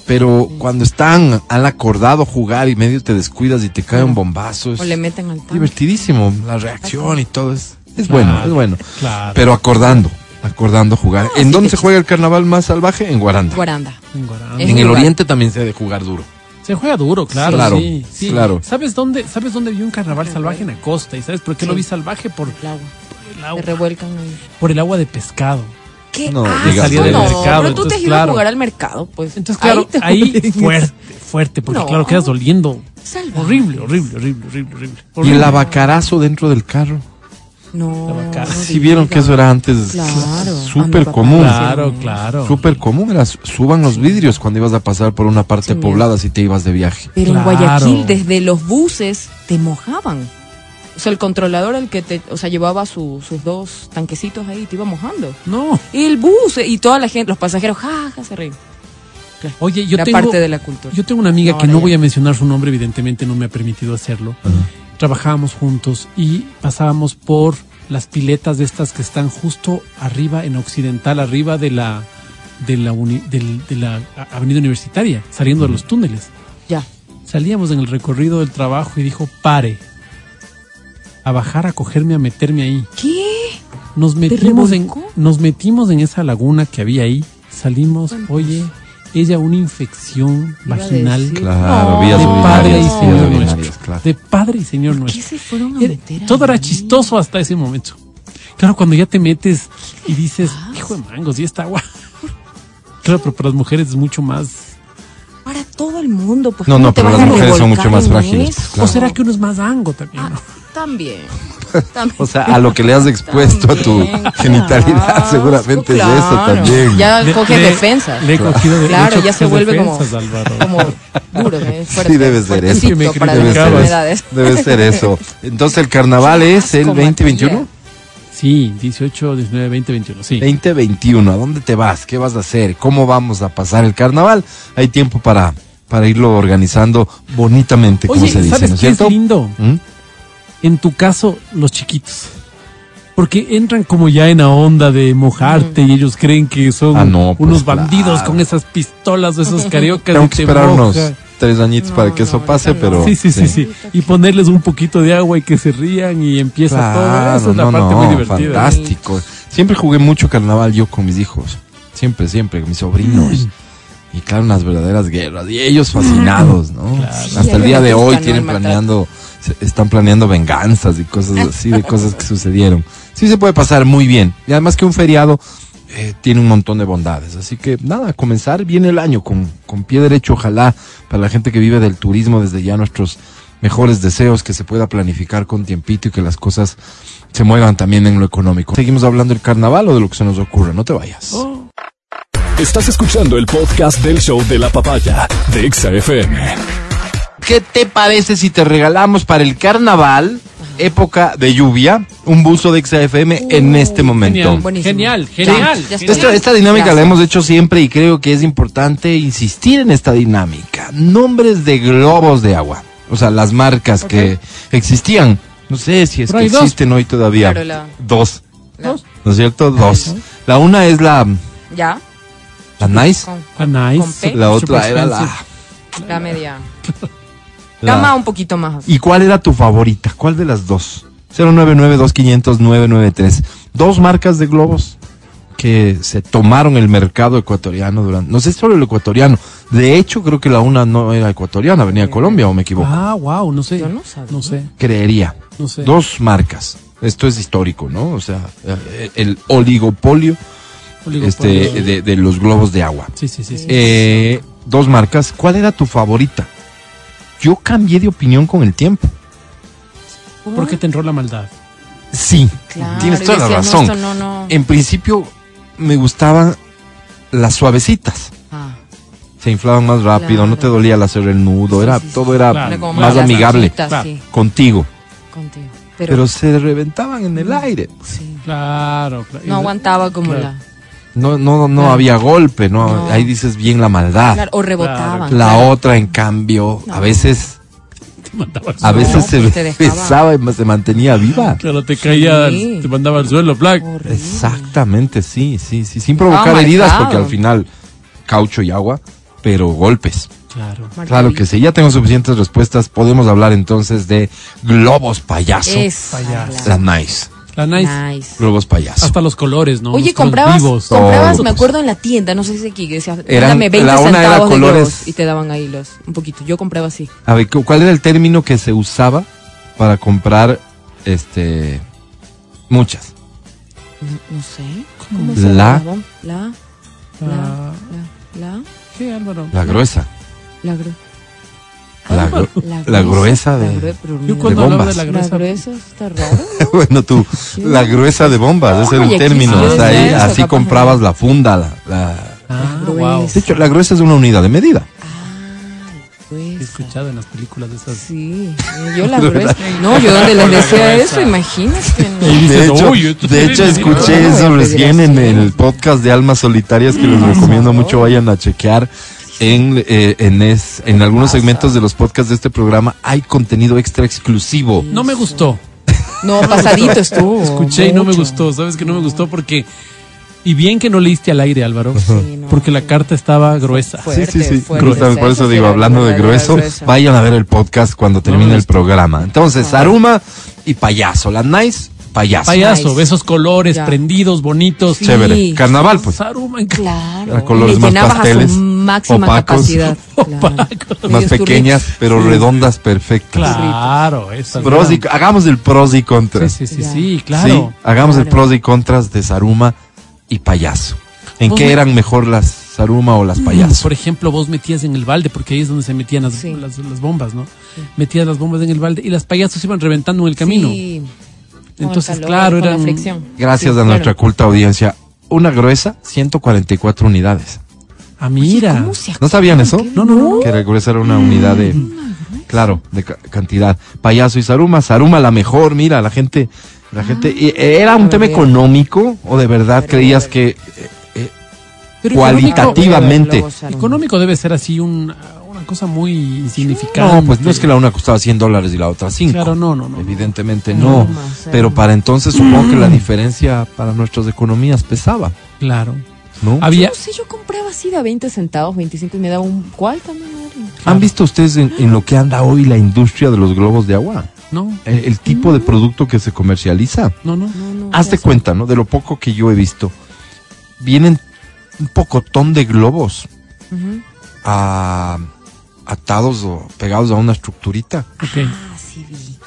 Pero cuando están, han acordado jugar y medio te descuidas y te cae un bombazo, es
O le meten al tanque.
divertidísimo. La reacción y todo es, es
Claro,
bueno, es bueno.
claro.
Pero acordando, acordando jugar. ¿En
sí
dónde se juega el carnaval más salvaje? En Guaranda.
Guaranda.
En Guaranda.
En el oriente también se ha de jugar duro.
Se juega duro, claro.
Claro,
sí, sí.
claro.
¿Sabes dónde, ¿Sabes dónde vi un carnaval salvaje en la costa? ¿Y sabes por qué lo
Sí.
vi salvaje? Por
El agua.
el
Se
agua,
revuelcan ahí.
por el agua de pescado.
¿Qué?
No,
Ah,
salía del
no,
mercado,
Pero tú te has
entonces,
ido
claro.
a jugar al mercado, pues.
Entonces, claro, ahí,
huelen.
fuerte, fuerte, porque
No.
claro, quedas doliendo.
Salvaje.
Horrible, horrible, horrible, horrible, horrible.
Y el abacarazo dentro del carro.
No.
La
Si vieron que eso era antes
Claro.
súper común.
Claro, claro.
Súper común era su- suban los vidrios cuando ibas a pasar por una parte
Sí,
poblada si te ibas de viaje.
Pero
Claro.
en Guayaquil, desde los buses, te mojaban. O sea, el controlador, el que te, o sea, llevaba su- sus dos tanquecitos ahí, te iba mojando.
No.
Y el bus, y toda la gente, los pasajeros, jaja, se ríen.
Oye, yo
Era
tengo,
parte de la cultura.
yo tengo una amiga
No,
que no
ya.
voy a mencionar su nombre, evidentemente no me ha permitido hacerlo. Trabajábamos juntos y pasábamos por las piletas de estas que están justo arriba, en Occidental, arriba de la, de la, uni- del- de la avenida universitaria, saliendo de los túneles.
Ya.
Salíamos en el recorrido del trabajo y dijo, pare, a bajar, a cogerme, a meterme ahí.
¿Qué?
Nos metimos en, nos metimos en esa laguna que había ahí, salimos, oye, ella una infección vaginal.
Claro,
No.
de padre y señor nuestro.
claro.
De padre y señor
¿Qué
nuestro.
se fueron a
Era-
meter
todo era chistoso hasta ese momento. Claro, cuando ya te metes y dices, hijo de mangos, y esta agua. Claro, pero para las mujeres es mucho más.
Todo el mundo, pues.
No,
¿cómo
no,
te
pero
vas
las
a
mujeres son mucho más frágiles, pues, claro.
¿O será que uno es más ango también?
Ah,
no?
también. También.
O sea, a lo que le has expuesto a tu genitalidad,
claro,
seguramente es eso también.
Ya
Le-
coge
le-
defensas.
Le he cogido de
Claro, ya se vuelve como-
defensas, Álvaro.
Como duro, ¿eh? fuerte.
Sí, debe ser eso.
me
para
Debe ser, debe ser eso. Entonces el carnaval es el
Como
2021.
Sí, 18, 19, 20, 21, sí.
2021, ¿a dónde te vas? ¿Qué vas a hacer? ¿Cómo vamos a pasar el carnaval? Hay tiempo para, para irlo organizando bonitamente, como se dice,
¿sabes
¿no es
qué es
cierto?
lindo?
¿Mm?
En tu caso, los chiquitos. Porque entran como ya en la onda de mojarte y ellos creen que son
Ah, no, pues,
unos bandidos
claro.
con esas pistolas o esos cariocas
Tengo que
te
esperar unos
moja.
tres añitos para que eso
no,
pase, pero...
Sí, sí, sí, sí. Y ponerles un poquito de agua y que se rían y empieza todo. Esa es la parte
no,
muy divertida.
fantástico. Siempre jugué mucho carnaval yo con mis hijos. siempre, siempre, mis sobrinos. Y claro, unas verdaderas guerras. Y ellos fascinados, ¿no? Hasta
Sí,
el día de hoy tienen planeando, están planeando venganzas y cosas así, de cosas que sucedieron. Sí se puede pasar muy bien. Y además que un feriado eh, tiene un montón de bondades. Así que nada, comenzar bien el año con, con pie derecho, ojalá, para la gente que vive del turismo, desde ya nuestros mejores deseos, que se pueda planificar con tiempito y que las cosas se muevan también en lo económico. Seguimos hablando del carnaval o de lo que se nos ocurre, no te vayas.
Estás escuchando el podcast del show de la papaya de Exa FM.
¿Qué te parece si te regalamos para el carnaval, época de lluvia, un buzo de XFM en este momento?
Genial,
Buenísimo.
genial,
Ya,
genial.
ya.
Esta, esta dinámica la hemos hecho siempre y creo que es importante insistir en esta dinámica. Nombres de globos de agua. O sea, las marcas que existían. No sé si es que
dos.
existen hoy todavía.
Claro, la-
Dos.
la-
¿No es cierto? Dos. La una es la,
ya.
La Nice.
Con,
Ah, nice.
Con P.
La otra era la,
la media.
la-
Gama un poquito más.
¿Y cuál era tu favorita? ¿Cuál de las dos? 099-2500-993. Dos marcas de globos que se tomaron el mercado ecuatoriano durante... No sé solo el ecuatoriano. De hecho, creo que la una no era ecuatoriana, venía de Colombia o me equivoco.
Ah, wow, no sé.
Yo no sabía.
No sé,
Creería.
no sé.
Dos marcas. Esto es histórico, ¿no? O sea, el Oligopolio. Este, de, de los globos de agua.
Sí, sí, sí. sí.
Eh, dos marcas. ¿Cuál era tu favorita? Yo cambié de opinión con el tiempo.
¿Por qué te entró la maldad?
Sí,
Claro,
tienes toda la
no,
razón.
esto no, no.
En principio me gustaban las suavecitas.
Ah,
Se inflaban más rápido, no te dolía al hacer el nudo, era
Sí,
todo era
Claro.
más amigable contigo.
contigo.
Pero,
Pero,
se reventaban en el aire.
sí.
Claro, claro.
no aguantaba como
Claro.
la.
No, no, no
Claro.
había golpe, no,
No.
ahí dices bien la maldad.
Claro, o rebotaban.
La
claro.
otra, en cambio, a veces,
Te mandaba al
a
suelo.
veces se
pues
besaba y se mantenía viva.
Claro, te caía,
Sí.
te mandaba al suelo, Black.
Horrible.
Exactamente, sí, sí, sí, sin provocar heridas, porque al final caucho y agua, pero golpes.
Claro.
Claro que sí, ya tengo suficientes respuestas. Podemos hablar entonces de globos payaso.
Esa,
Payaso.
La nice.
La nice.
Nice.
Globos payaso.
Hasta los colores, ¿no?
Oye,
Los
comprabas,
vivos.
comprabas,
Todos.
me acuerdo en la tienda, no sé si aquí, que decía,
Eran-
dame 20
la una era
centavos de
colores-
globos y te daban ahí los, un poquito. Yo compraba así.
A ver, ¿cu- ¿cuál era el término que se usaba para comprar este muchas?
No, no sé. ¿Cómo se
La-?
La, la,
Ah,
la, la,
¿Qué, Álvaro?
La gruesa.
la, gru-
La, gru-
la
la gruesa de... bombas.
de la
La
gruesa.
gruesa está raro.
bueno, tú, la gruesa de bombas, ese era
Ay,
el término.
sí
o sea,
decía
ahí
eso,
así comprabas la funda. La, la-
Ah,
La
wow.
gruesa.
De hecho, la gruesa es una unidad de medida.
Ah,
He escuchado en las películas de esas.
Sí, yo la gruesa. No, yo donde les decía eso, imagínate.
De hecho, escuché eso recién en el podcast de Almas Solitarias que les recomiendo mucho vayan a chequear. En, eh, en, es, en algunos segmentos de los podcasts de este programa hay contenido extra exclusivo.
No me gustó.
No, pasadito estuvo.
Escuché y no me gustó. ¿Sabes que no me gustó? Porque. Y bien que no leíste al aire, Álvaro.
Sí, no.
Porque la carta estaba gruesa.
Fuerte,
sí, sí, sí.
fuerte.
Por eso digo, hablando de grueso, vayan a ver el podcast cuando termine el programa. Entonces, Saruma y Payaso. La Nice, Payaso.
Payaso,
Nice.
esos colores
Ya.
prendidos, bonitos.
Sí.
Chévere. Carnaval, pues.
Saruma,
Claro.
Era colores más pasteles,
a su máxima
opacos.
capacidad. Claro.
Más pequeñas, pero redondas, perfectas.
Claro,
Pros y- hagamos el pros y contras.
sí, sí, sí, claro.
Sí, hagamos el pros y contras de Saruma y Payaso. ¿En qué
me-
eran mejor las Saruma o las Payaso?
Por ejemplo, vos metías en el balde, porque ahí es donde se metían las,
Sí.
las, las bombas, ¿no? Metías las bombas en el balde y las payasos iban reventando en el camino.
Sí.
Entonces,
calor,
claro,
fricción.
Gracias
Sí,
a nuestra
claro.
culta audiencia. Una gruesa, 144 unidades.
Ah, mira.
¿Cómo se
¿No sabían eso?
No, no, no.
Que la gruesa era una unidad de... Claro, de ca- cantidad. Payaso y Saruma. Saruma la mejor, mira, la gente... La gente... ¿Era un tema económico o de verdad creías que... eh, eh,
Pero
Cualitativamente.
Económico, económico debe ser así un- una cosa muy insignificante.
no, pues no es que la una costaba 100 dólares y la otra 5.
Claro, no, no, no.
Evidentemente
No.
Pero para entonces supongo que la diferencia para nuestras economías pesaba,
Claro.
¿no?
Había.
No sé, yo compraba así de a 20 centavos, 25 y me daba un... ¿Cuál también?
¿Han visto ustedes en, en lo que anda hoy la industria de los globos de agua?
No,
El, el tipo de producto que se comercializa.
no, no.
No, no,
Haz de
ya sé.
cuenta, ¿no? De lo poco que yo he visto. Vienen un pocotón de globos a- atados o pegados a una estructurita.
Ok.
Ah, sí vi.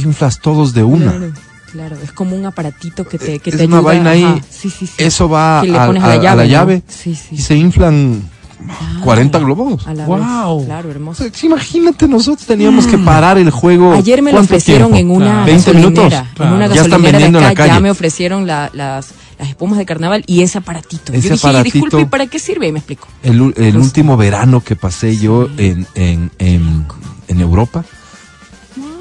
Inflas todos de una.
Claro, claro. Es como un aparatito que te, que
Es
te
una
ayuda.
vaina ahí.
Sí, sí, sí.
Eso va
le
a,
pones
a-
a la
a
llave. ¿no?
llave
Sí, sí.
y se inflan
Claro.
40 globos.
A la
Guau.
vez. Claro, hermoso.
imagínate, nosotros teníamos que parar el juego.
Ayer me lo
¿cuánto
ofrecieron
tiempo?
en una
20 minutos.
Claro.
En una
Ya están vendiendo
de
en la calle.
ya me ofrecieron la- las, las espumas de carnaval y ese aparatito.
Ese
Yo dije,
aparatito.
disculpe, ¿y para qué sirve? Y me explico.
El, el último verano que pasé yo en, en, en, en Europa,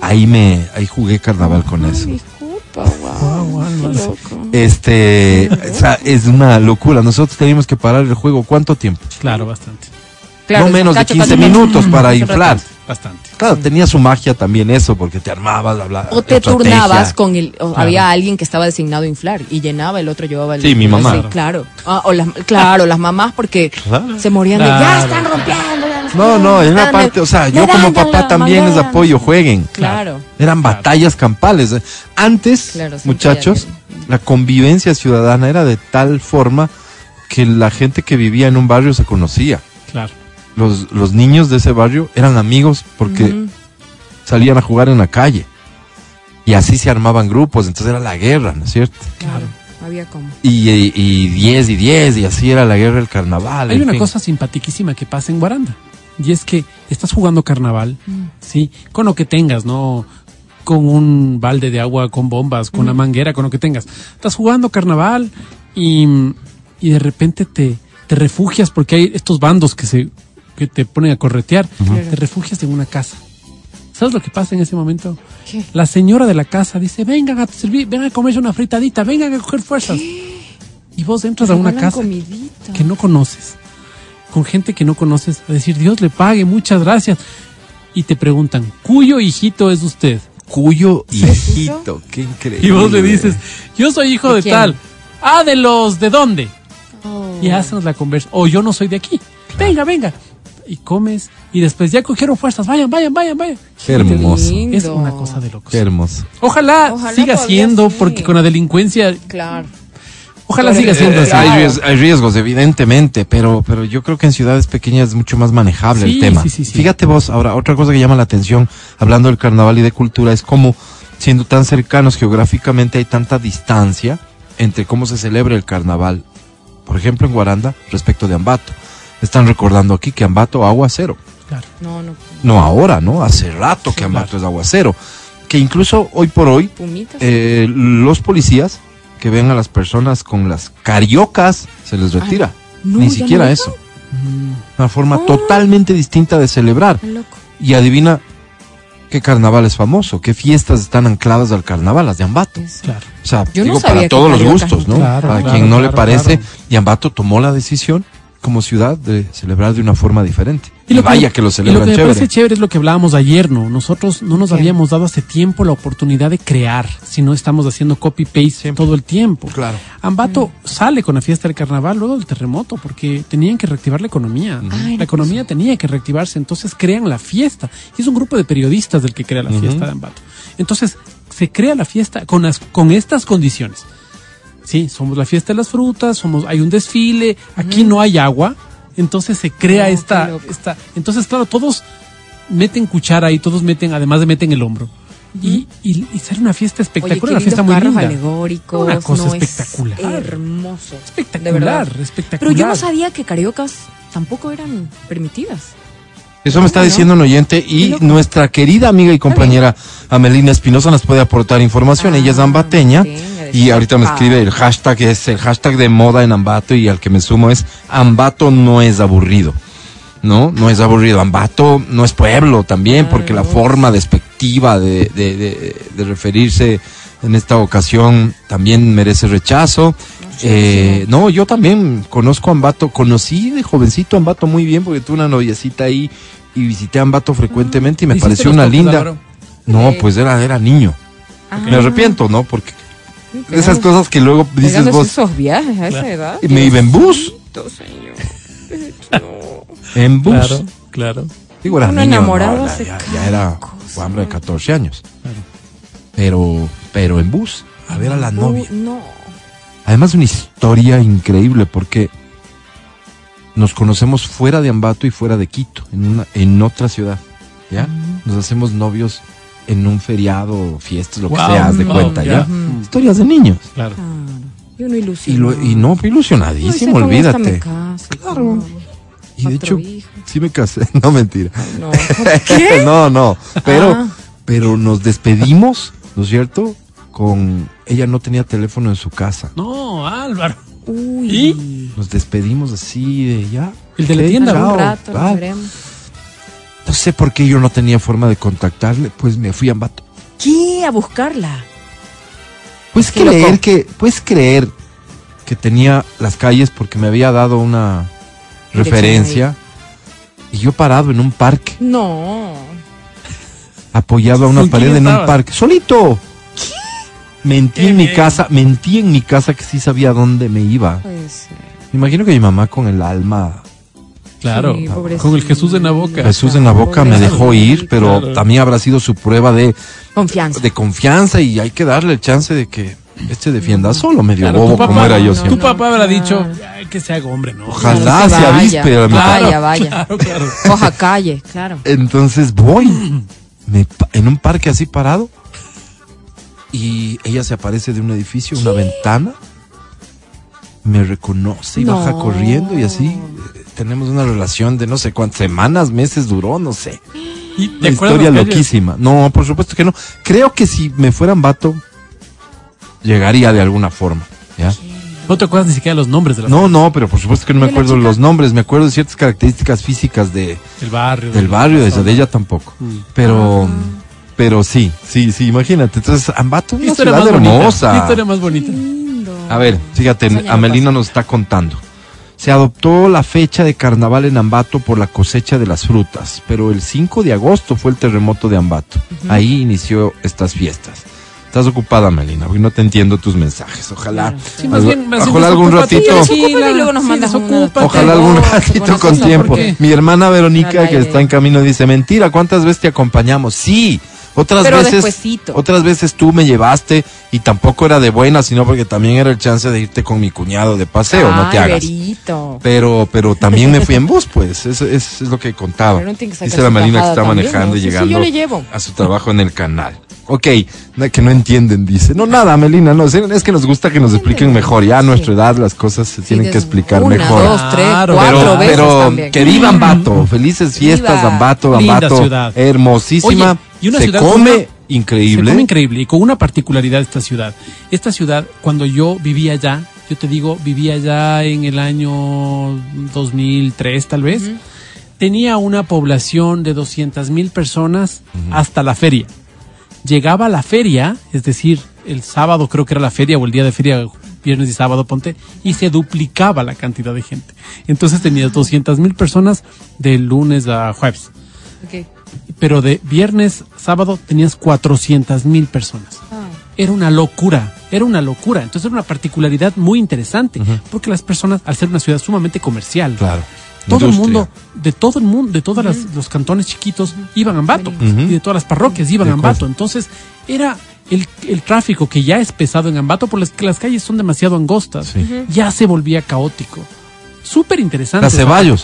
ahí me ahí jugué carnaval con eso.
disculpa,
Guau,
wow. Qué loco.
Este, o sea, es una locura. Nosotros teníamos que parar el juego. ¿Cuánto tiempo?
Claro, bastante.
no menos de
cacho,
15
cacho, cacho.
minutos para inflar.
cacho.
Bastante.
Claro, tenía su magia también eso, porque te armabas, bla, bla,
O te
estrategia.
turnabas con el. o había alguien que estaba designado a inflar y llenaba, el otro llevaba el.
Sí, mi mamá.
Sí, claro. Ah, o las, claro, las mamás porque
Claro.
se morían de. Ya están rompiendo. ya
No, no, en una parte, o sea, yo como papá también les apoyo, jueguen.
Claro.
Eran batallas campales. Antes, muchachos, la convivencia ciudadana era de tal forma que la gente que vivía en un barrio se conocía.
Claro.
Los, los niños de ese barrio eran amigos porque salían a jugar en la calle. Y así se armaban grupos, entonces era la guerra, ¿no es cierto?
Claro. Había como.
Y, y, y 10 y 10, y así era la guerra del carnaval.
Hay una
fin.
cosa simpatiquísima que pasa en Guaranda. Y es que estás jugando carnaval,
Mm.
¿sí? Con lo que tengas, ¿no? Con un balde de agua, con bombas, con una manguera, con lo que tengas. Estás jugando carnaval y, y de repente te, te refugias porque hay estos bandos que se que te ponen a corretear. Te refugias en una casa. ¿Sabes lo que pasa en ese momento?
¿Qué?
La señora de la casa dice, vengan a servir, vengan a comerse una fritadita, vengan a coger fuerzas. Y vos entras a una casa
comidita.
que no conoces, con gente que no conoces, a decir, Dios le pague, muchas gracias. Y te preguntan, ¿cuyo hijito es usted?
Cuyo hijito, qué increíble.
Y vos le dices, yo soy hijo
¿De
tal. Ah, de los, ¿de dónde?
Oh.
Y hacemos la conversa. O yo no soy de aquí. Venga, venga. Y comes y después ya cogieron fuerzas. Vayan, vayan, vayan, vayan.
Qué hermoso.
Es una cosa de locos.
Qué hermoso.
Ojalá,
Ojalá
siga siendo,
sí.
porque con la delincuencia,
Claro.
ojalá siga
eh,
siendo
Eh,
así.
hay, riesgos, hay riesgos, evidentemente, pero, pero yo creo que en ciudades pequeñas es mucho más manejable
Sí,
el tema.
sí, sí, sí.
Fíjate vos, ahora, otra cosa que llama la atención, hablando del carnaval y de cultura, es como, siendo tan cercanos geográficamente, hay tanta distancia entre cómo se celebra el carnaval, por ejemplo, en Guaranda, respecto de Ambato. Están recordando aquí que Ambato agua cero.
Claro.
No, no.
No ahora, ¿no? Hace rato que Ambato
claro.
es agua cero. Que incluso hoy por hoy, eh, los policías que ven a las personas con las cariocas se les retira.
no,
Ni siquiera
no
eso. Una forma
Oh.
totalmente distinta de celebrar.
Loco.
Y adivina qué carnaval es famoso, qué fiestas están ancladas al carnaval, las de Ambato.
Claro.
O sea,
Yo
digo, para todos los gustos, ¿no?
Claro,
para
claro,
quien no le parece.
claro.
Y Ambato tomó la decisión como ciudad de celebrar de una forma diferente. Y,
lo
vaya que, lo
y
celebran
lo que me
chévere.
parece chévere es lo que hablábamos ayer, ¿no? Nosotros no nos habíamos dado hace tiempo la oportunidad de crear, si no estamos haciendo copy-paste
Siempre.
todo el tiempo.
Claro.
Ambato sale con la fiesta del carnaval luego del terremoto porque tenían que reactivar la economía.
Ay,
la economía tenía que reactivarse, entonces crean la fiesta. Y es un grupo de periodistas del que crea la fiesta de Ambato. Entonces se crea la fiesta con, las, con estas condiciones. Sí, somos la fiesta de las frutas, somos, hay un desfile, aquí no hay agua, entonces se crea
Oh,
esta, esta, entonces claro, todos meten cuchara y todos meten, además de meten el hombro. Y, y, y sale una fiesta
Oye,
espectacular,
qué
una fiesta muy linda.
alegóricos.
Una cosa
no, es
espectacular.
hermoso. De
Espectacular,
verdad.
espectacular.
Pero yo no sabía que cariocas tampoco eran permitidas.
Eso me está diciendo un oyente y nuestra querida amiga y compañera Amelina Espinosa nos puede aportar información.
Ah,
Ella es ambateña
ambateña, de
y ahorita me escribe el hashtag, es el hashtag de moda en Ambato y al que me sumo es Ambato no es aburrido. No, no es aburrido. Ambato no es pueblo también porque la forma despectiva de, de, de- de referirse en esta ocasión también merece rechazo. Eh, no, yo también conozco a Ambato, conocí de jovencito a Ambato muy bien porque tuve una noviecita ahí y visité a Ambato frecuentemente y me
¿Hiciste
pareció una linda. No, pues era, era niño.
Ah.
Me arrepiento, ¿no? Porque Esas cosas que luego dices vos,
esos viajes a esa edad.
me iba en bus, en bus.
Claro, claro.
Digo, era
Uno
niño,
enamorado
no,
hace
ya, ya era
cosa,
hombre de
¿no?
14 años.
Claro.
Pero, pero en bus, a ver a la novia.
Uh, no.
Además una historia increíble porque nos conocemos fuera de Ambato y fuera de Quito, en, una, en otra ciudad. ¿Ya? Nos hacemos novios en un feriado, fiestas, lo que sea, haz de cuenta,
ya.
¿ya?
Mm.
Historias de niños.
Claro.
Claro. Y uno
Y,
ilusionado.
lo, y no, fue ilusionadísimo, olvídate.
caso,
Claro. Y de hecho,
hijo.
sí me casé, no mentira.
No. ¿Qué?
no, no, pero,
Ah.
pero nos despedimos, ¿no es cierto? Con, ella no tenía teléfono en su casa.
No, Álvaro.
Uy.
¿Y?
Nos despedimos así de ya.
El de la tienda,
rato nos veremos.
No sé por qué yo no tenía forma de contactarle, pues me fui a Ambato.
¿Qué? A buscarla.
Puedes
Qué
creer
loco.
que, puedes creer que tenía las calles porque me había dado una referencia y yo parado en un parque,
No.
apoyado a una
¿Con quién
pared en un parque, solito. Mentí
Qué
en mi casa, mentí en mi casa que sí sabía dónde me iba.
Puede ser.
Me imagino que mi mamá con el alma,
Claro.
Sí,
con el Jesús en la boca.
Jesús en la boca, me dejó ir, pero
Claro.
también habrá sido su prueba de,
Confianza.
de confianza y hay que darle el chance de que este defienda solo, medio
Claro,
bobo
papá,
como era yo
no,
siempre.
Tu papá habrá
Claro.
dicho "Ay, que se haga hombre, ¿no?
Ojalá
Claro,
se
vaya,
papá.
Vaya, vaya.
Claro, claro.
Coja calle, claro.
Entonces voy me en un parque así parado y ella se aparece de un edificio, una ventana, me reconoce y
No.
baja corriendo y así tenemos una relación de no sé cuántas semanas, meses duró, no sé.
¿Y
Una
te acuerdas
historia loquísima. No, por supuesto que no. Creo que si me fueran vato, llegaría de alguna forma. ¿ya?
No te acuerdas ni siquiera los nombres de las
No, no, pero por supuesto que no me
¿De la
acuerdo los nombres, me acuerdo de ciertas características físicas de,
del barrio.
del barrio, de, esa, de ella tampoco.
Mm.
Pero, pero sí, sí, sí, imagínate. Entonces, Ambato es
¿Qué
una
historia
ciudad
más bonita? ¿Qué
hermosa.
historia más bonita?
Lindo.
A ver, fíjate, Amelina nos está contando. Se adoptó la fecha de carnaval en Ambato por la cosecha de las frutas, pero el 5 de agosto fue el terremoto de Ambato. Ahí inició estas fiestas. Estás ocupada, Amelina, porque no te entiendo tus mensajes. Ojalá,
Sí, más
algo-
bien, más bien
ojalá algún ratito,
desocúpate y luego nos mandas una-
desocúpate.
ojalá algún
no,
ratito con
sí,
tiempo. Mi hermana Verónica, que está en camino, dice, mentira, ¿cuántas veces te acompañamos? Sí, otras
Pero
veces,
despuesito.
otras veces tú me llevaste y tampoco era de buena, sino porque también era el chance de irte con mi cuñado de paseo, no te hagas.
Verito.
Pero, pero también me fui en bus, pues, eso, eso es lo que contaba.
Pero no tiene que sacar
Dice la Marina que está
también,
manejando
¿no?
y
Sí, sí,
llegando
yo le llevo.
a su trabajo en el canal. Ok, que no entienden, dice. No, nada, Melina, no, es es que nos gusta que nos expliquen mejor. Ya a nuestra edad las cosas se tienen
Sí,
que explicar
una,
mejor.
dos, tres,
Claro.
cuatro
pero,
veces
pero
también.
que viva Ambato, felices fiestas. Ambato,
Linda
Ambato,
ciudad.
hermosísima,
Oye, y una
se
ciudad
come
una-
increíble.
Se come increíble y con una particularidad esta ciudad. Esta ciudad, cuando yo vivía allá, yo te digo, vivía allá en el año 2003 tal vez, tenía una población de 200 mil personas hasta la feria. Llegaba a la feria, es decir, el sábado creo que era la feria o el día de feria, viernes y sábado, ponte, y se duplicaba la cantidad de gente. Entonces tenías 200 mil personas de lunes a jueves. Pero de viernes, sábado tenías 400 mil personas.
Ah.
Era una locura, era una locura. Entonces era una particularidad muy interesante, porque las personas, al ser una ciudad sumamente comercial,
Claro.
todo el mundo, de todo el mundo, de todos los cantones chiquitos, iban a Ambato, y de todas las parroquias iban a Ambato. Entonces era el, el tráfico que ya es pesado en Ambato, por las que las calles son demasiado angostas,
Sí.
ya se volvía caótico. Súper interesante.
La
esa
Ceballos.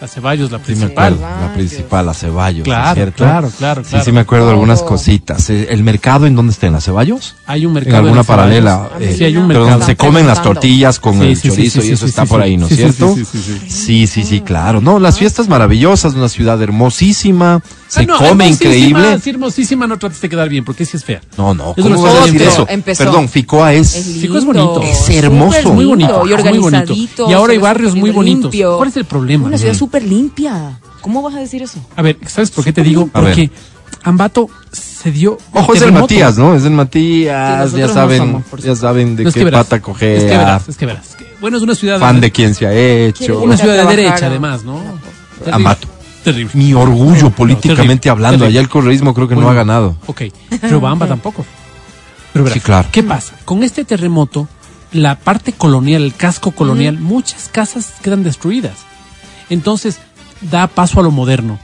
La Ceballos, la
Sí,
principal.
la principal, la Ceballos.
Claro,
¿cierto?
claro, claro,
Sí,
claro.
sí me acuerdo de algunas cositas. Eh, ¿El mercado en dónde está? ¿En la Ceballos?
Hay un
En
mercado.
alguna
las Ceballos.
paralela. Eh,
Sí, hay un
pero
mercado.
donde se comen las tortillas con
Sí,
el
sí, sí,
chorizo
sí,
y eso
sí,
está
sí,
por
sí.
ahí, ¿no es
Sí, sí,
cierto?
sí, sí, sí, sí.
Sí, sí, sí, claro. No, las fiestas maravillosas, una ciudad hermosísima, se
Ah, no,
come
hermosísima,
increíble.
Sí, hermosísima, no trates de quedar bien, porque sí es fea.
No, no,
Es
¿cómo vas a decir
empezó,
eso?
empezó.
Perdón, Ficoa es...
Es
Fico es
lindo,
bonito.
Es hermoso.
Muy
lindo
bonito,
Y
muy bonito.
organizadito.
Y ahora
se
hay barrios muy bonitos.
limpio.
¿Cuál es el problema?
Una ciudad
Mm.
súper limpia. ¿Cómo vas a decir eso?
A ver, ¿sabes por qué te digo? Porque Ambato se dio.
Ojo, es el. Matías, ¿no? Es el Matías, ya
no
saben,
somos,
ya saben de
No, es
qué
que verás,
pata
Es que verás, es que verás. Bueno, es una ciudad.
fan de quién se ha hecho.
Una ciudad de derecha, además, ¿no?
Ambato.
Terrible.
Mi orgullo
No,
políticamente
terrible,
hablando,
terrible.
allá el correísmo creo que no ha ganado.
Ok, pero Bamba tampoco. Pero verás,
Sí, claro.
¿qué pasa? Con este terremoto, la parte colonial, el casco colonial, muchas casas quedan destruidas. Entonces, da paso a lo moderno.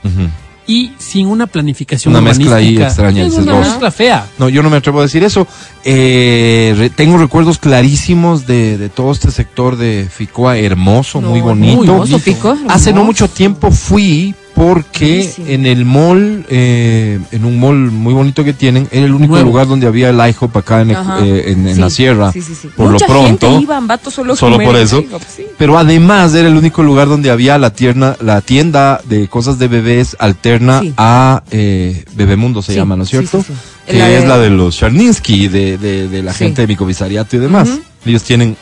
Y sin una planificación
Una mezcla ahí extraña,
Es una
vos.
mezcla fea.
No, yo no me atrevo a decir eso. Eh, re- tengo recuerdos clarísimos de, de todo este sector de Ficoa, hermoso, muy bonito.
muy
hermoso, Fico,
Hace no
hermoso.
mucho tiempo fui porque
Buenísimo.
en el mall, eh, en un mall muy bonito que tienen, era el único
Nuevo.
lugar donde había el IHOP acá en, eh, en- en
Sí,
la sierra.
sí, sí, sí.
Por
Mucha
lo pronto.
gente iba a Ambato solo,
por eso.
IHOP, sí.
Pero además era el único lugar donde había la tienda, la tienda de cosas de bebés alterna a eh, Bebemundo se llama, ¿no es cierto? Que
La de-
es la de los Charninsky, de, de, de la gente de mi comisariato y demás. Ellos tienen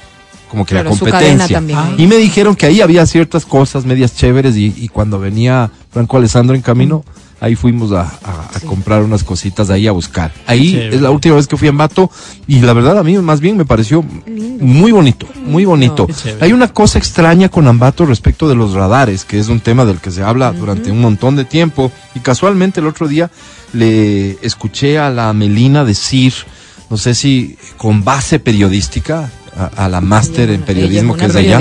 como que
Claro,
la competencia.
también.
Y me dijeron que ahí había ciertas cosas medias chéveres y, y cuando venía Franco Alessandro en camino, ahí fuimos a, a- a
Sí.
comprar unas cositas ahí a buscar. Ahí es la última vez que fui a Ambato y la verdad a mí más bien me pareció muy bonito, muy bonito. Hay una cosa extraña con Ambato respecto de los radares, que es un tema del que se habla durante un montón de tiempo. Y casualmente el otro día le escuché a la Melina decir, no sé si con base periodística, a, a la máster en
Ella-
periodismo
ella
que
es
de allá,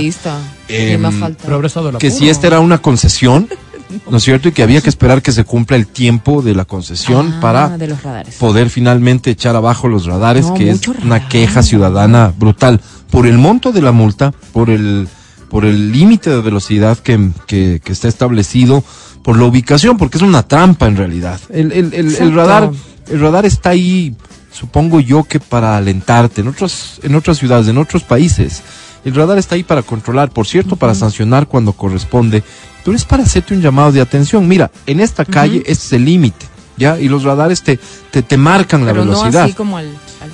el
que si esta era una concesión, ¿no es cierto? Y que había que esperar que se cumpla el tiempo de la concesión
Ah,
para
de los radares.
poder finalmente echar abajo los radares,
No,
que es una queja ciudadana brutal por el monto de la multa, por el por el límite de velocidad que, que- que está establecido, por la ubicación, porque es una trampa en realidad. El, el- el- el radar el radar está ahí, supongo yo que para alentarte en otras en otras ciudades, en otros países. El radar está ahí para controlar, por cierto, para sancionar cuando corresponde, pero es para hacerte un llamado de atención. Mira, en esta calle este es el límite, ¿ya? Y los radares te, te, te marcan la
Pero no
velocidad.
así como al... al-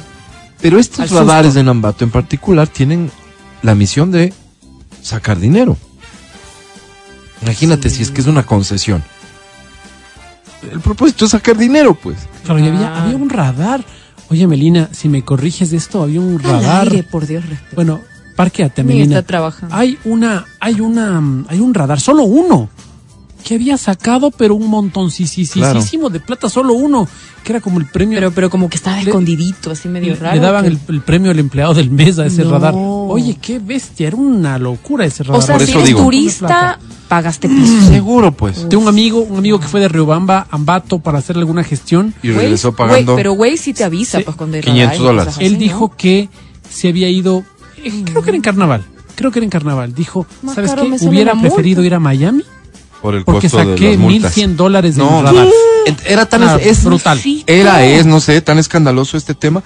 Pero estos
al
radares de Nambato en particular tienen la misión de sacar dinero. Imagínate si es que es una concesión. El propósito es sacar dinero, pues.
Claro, y había,
Ah.
había un radar. Oye, Melina, si me corriges de esto, había un
al
radar.
aire, por Dios, respeto.
Bueno, parqueate, Melina.
está trabajando.
Hay una, hay una, mm, hay un radar, solo uno, que había sacado, pero un montón, sí, sí, sí,
Claro.
de plata, solo uno, que era como el premio.
Pero, pero como que estaba
Le-
escondidito, así medio
le,
raro.
le daban
que-
el, el premio al empleado del mes a ese
No.
radar. Oye, qué bestia, era una locura ese radar.
O sea,
Por
si
eso
eres
digo.
turista, pagaste piso.
Seguro, pues.
Tengo un amigo, un amigo que fue de Riobamba Ambato para hacerle alguna gestión.
Y regresó pagando.
pero güey sí te avisa,
Sí.
pues cuando hay
500
radares y
dólares.
así,
Él
¿no?
dijo que se había ido, creo que era en carnaval, creo que era en carnaval. Dijo,
Más
¿sabes
caro
qué? Hubiera preferido
multa".
ir a Miami
por el
porque
costo de
saqué
las multas.
1100 dólares de
No, era tan
Ah,
es,
brutal.
Era es no sé tan escandaloso este tema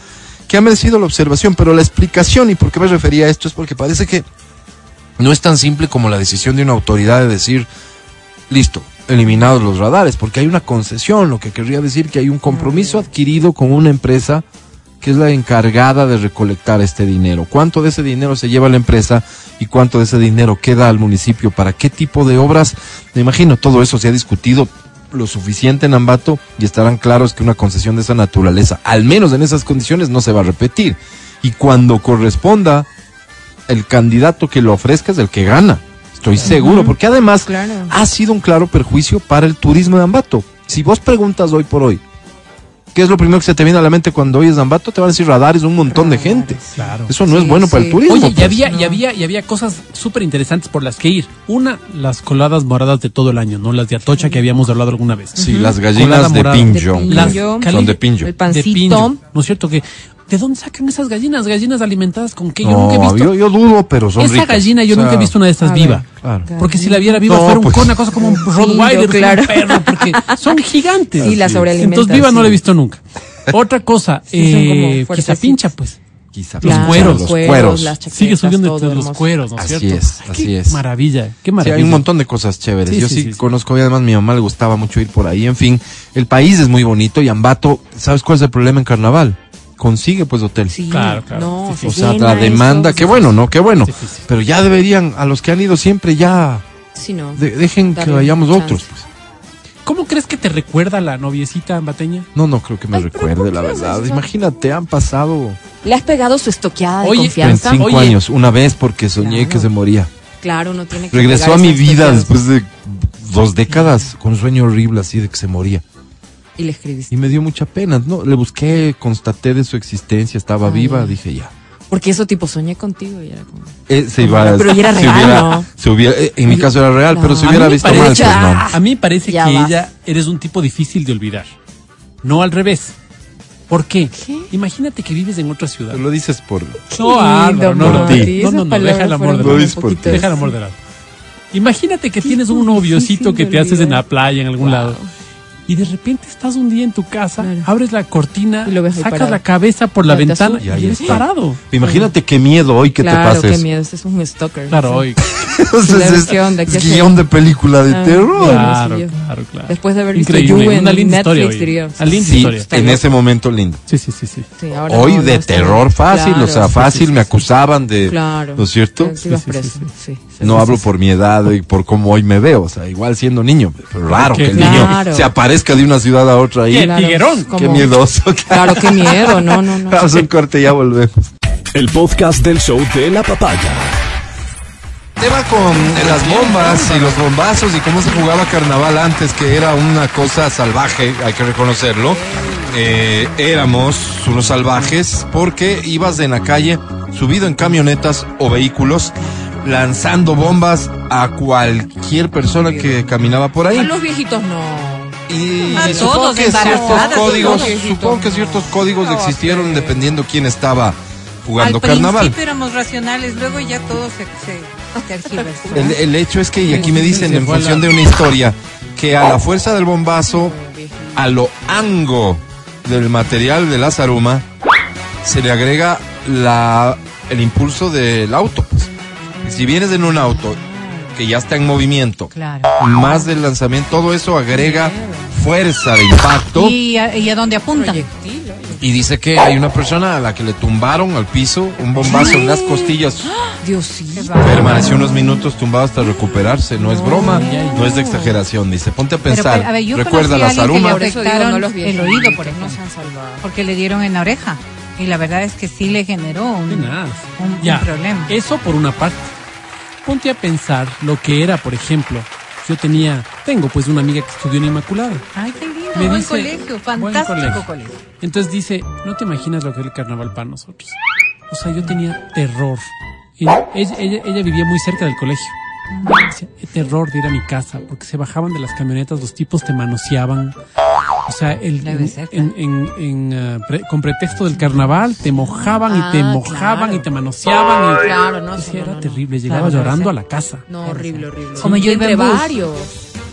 que ha merecido la observación pero la explicación y por qué me refería a esto es porque parece que no es tan simple como la decisión de una autoridad de decir listo eliminados los radares porque hay una concesión lo que querría decir que hay un compromiso adquirido con una empresa que es la encargada de recolectar este dinero. ¿Cuánto de ese dinero se lleva la empresa y cuánto de ese dinero queda al municipio? ¿Para qué tipo de obras? Me imagino todo eso se ha discutido lo suficiente en Ambato y estarán claros que una concesión de esa naturaleza, al menos en esas condiciones, no se va a repetir. Y cuando corresponda, el candidato que lo ofrezca es el que gana. Estoy seguro, porque además
Claro.
ha sido un claro perjuicio para el turismo de Ambato. Si vos preguntas hoy por hoy, ¿qué es lo primero que se te viene a la mente cuando oyes Ambato? Te van a decir radares, un montón de gente.
Claro.
Eso no
Sí,
es bueno para el turismo.
Oye, y
pues.
había, y había, y había cosas súper interesantes por las que ir. Una, las coladas moradas de todo el año, ¿no? Las de Atocha que habíamos hablado alguna vez.
Sí, las
Colada
gallinas de
morada.
pinjo.
De pinjo.
Las
Son
de pinjo.
El
de pincho. ¿No es cierto que ¿De dónde sacan esas gallinas? Gallinas alimentadas con qué? Yo
No,
nunca he visto.
yo, yo dudo, pero son
Esa
ricas.
gallina yo
O sea,
nunca he visto una de estas viva.
ver.
Claro.
Porque si la viera viva
No,
fuera un-
pues.
una cosa como un Rottweiler,
claro.
un perro, porque son gigantes.
Sí, la.
Entonces viva no la he visto nunca. Otra cosa,
Sí,
eh, quizá pincha pues.
Quizá
Los
pincha,
cueros.
Los
cueros,
cueros.
las chaquetas,
Sigue subiendo
todo
entre los cueros, ¿no es
Así
cierto?
es,
Ay,
así
qué
es.
Maravilla, qué
Sí,
maravilla.
hay un montón de cosas chéveres.
Sí,
Yo
sí,
sí,
sí, sí.
conozco, y además mi mamá le gustaba mucho ir por ahí. En fin, el país es muy bonito y Ambato, ¿sabes cuál es el problema en carnaval? Consigue pues hotel.
Sí,
Claro, claro.
No, se
O sea, la demanda,
eso.
qué bueno, ¿no? Qué bueno. Pero ya deberían, a los que han ido siempre, ya
Sí, no.
de- dejen que vayamos
chance.
otros. pues.
¿Cómo crees que te recuerda la noviecita ambateña?
No, no creo que me
Ay,
recuerde,
¿por
la verdad.
eso?
Imagínate, han pasado
Le has pegado su estoqueada de
Oye,
confianza.
25
Oye.
años, una vez porque soñé
Claro.
que se moría.
Claro, no tiene que
Regresó a mi vida después de dos décadas con un sueño horrible así de que se moría.
Y le escribiste.
Y me dio mucha pena. No, le busqué, constaté de su existencia, estaba
Ay.
viva, dije ya.
Porque eso tipo soñé contigo y era como...
Eh, se iba,
Pero ya era
se
real,
hubiera-
¿no?
se hubiera- eh, en mi caso era real, pero se
A
hubiera visto mal,
parece-
pues no.
A mí parece
Ya
que
va.
ella eres un tipo difícil de olvidar. No al revés. ¿Por qué? Imagínate que vives en otra ciudad.
Lo dices por...
No, Álvaro, no, no, no, no, no, deja el amor de
ti.
Deja el amor de lado. Imagínate que tienes un noviocito que te haces en la playa en algún lado. Y de repente estás un día en tu casa,
Claro.
abres la cortina,
Y lo ves
sacas
parado.
la cabeza por la ventana.
Y ahí
y eres
está.
parado.
Imagínate qué miedo hoy que
claro,
te
qué
pases.
miedo, ese es un stalker.
Claro,
Sí.
hoy.
Entonces es,
que
es
se-
guion de película de
Ah,
terror.
Claro, claro, claro.
Después de haber visto
Increíble,
You en
una linda
Netflix, diría.
Sí,
historia.
en ese momento lindo.
Sí, sí, sí, sí.
Sí, ahora
Hoy
no, no
de
está
terror fácil, o sea,
Claro,
fácil, me acusaban de...
Claro.
¿No es cierto?
Sí,
Sí, sí,
No
sí,
hablo
sí.
por mi edad y por cómo hoy me veo, o sea, igual siendo niño, pero raro que el niño se aparezca de una ciudad a otra ahí.
Claro, como-
Qué miedoso.
Claro, qué miedo, no, no, no.
Vamos a un corte y ya volvemos.
El podcast del show de la papaya.
Tema con las bombas y los bombazos y cómo se jugaba carnaval antes, que era una cosa salvaje, hay que reconocerlo. Eh, éramos unos salvajes porque ibas en la calle subido en camionetas o vehículos lanzando bombas a cualquier persona que caminaba por ahí.
A los viejitos no.
Y
A
supongo
todos,
que ciertos códigos,
todos.
supongo que ciertos códigos
No,
existieron
sí.
dependiendo quién estaba jugando
Al
carnaval.
principio éramos racionales, luego ya todo se, se.
El, el hecho es que, y aquí me dicen en función de una historia, que a la fuerza del bombazo, a lo ango del material de la zaruma, se le agrega la, el impulso del auto. pues. Si vienes en un auto que ya está en movimiento,
Claro.
más del lanzamiento, todo eso agrega fuerza de impacto.
¿Y a, y a dónde apuntan?
Y dice que hay una persona a la que le tumbaron al piso un bombazo en las costillas. Permaneció unos minutos tumbado hasta recuperarse. No es broma, no es de exageración. Dice, ponte a pensar.
pero, a ver, yo
Recuerda
conocí
la
a alguien que
zaruma.
le
Por eso digo,
afectaron
no los
el oído, por
No
ejemplo,
se han salvado.
porque le dieron en la oreja. Y la verdad es que sí le generó un, un- un
Ya,
problema.
Eso por una parte. Ponte a pensar lo que era, por ejemplo, yo tenía, tengo pues una amiga que estudió en Inmaculada.
Ay, qué lindo,
Me
buen
dice-
colegio,
buen
fantástico
colegio.
colegio.
Entonces dice, no te imaginas lo que es el carnaval para nosotros. O sea, yo tenía terror. Ella, ella, ella vivía muy cerca del colegio. Decía, "Qué terror de ir a mi casa, porque se bajaban de las camionetas, los tipos te manoseaban. O sea, el,
Debe
en-
ser,
en- en- en, ah, pre- con pretexto del carnaval, te mojaban y te
Ah,
mojaban
claro.
y te manoseaban. Y,
Claro, no, no,
era
no, no.
terrible, llegaba
Claro,
llorando a la casa.
No, horrible, horrible.
Como yo iba en bus.
varios.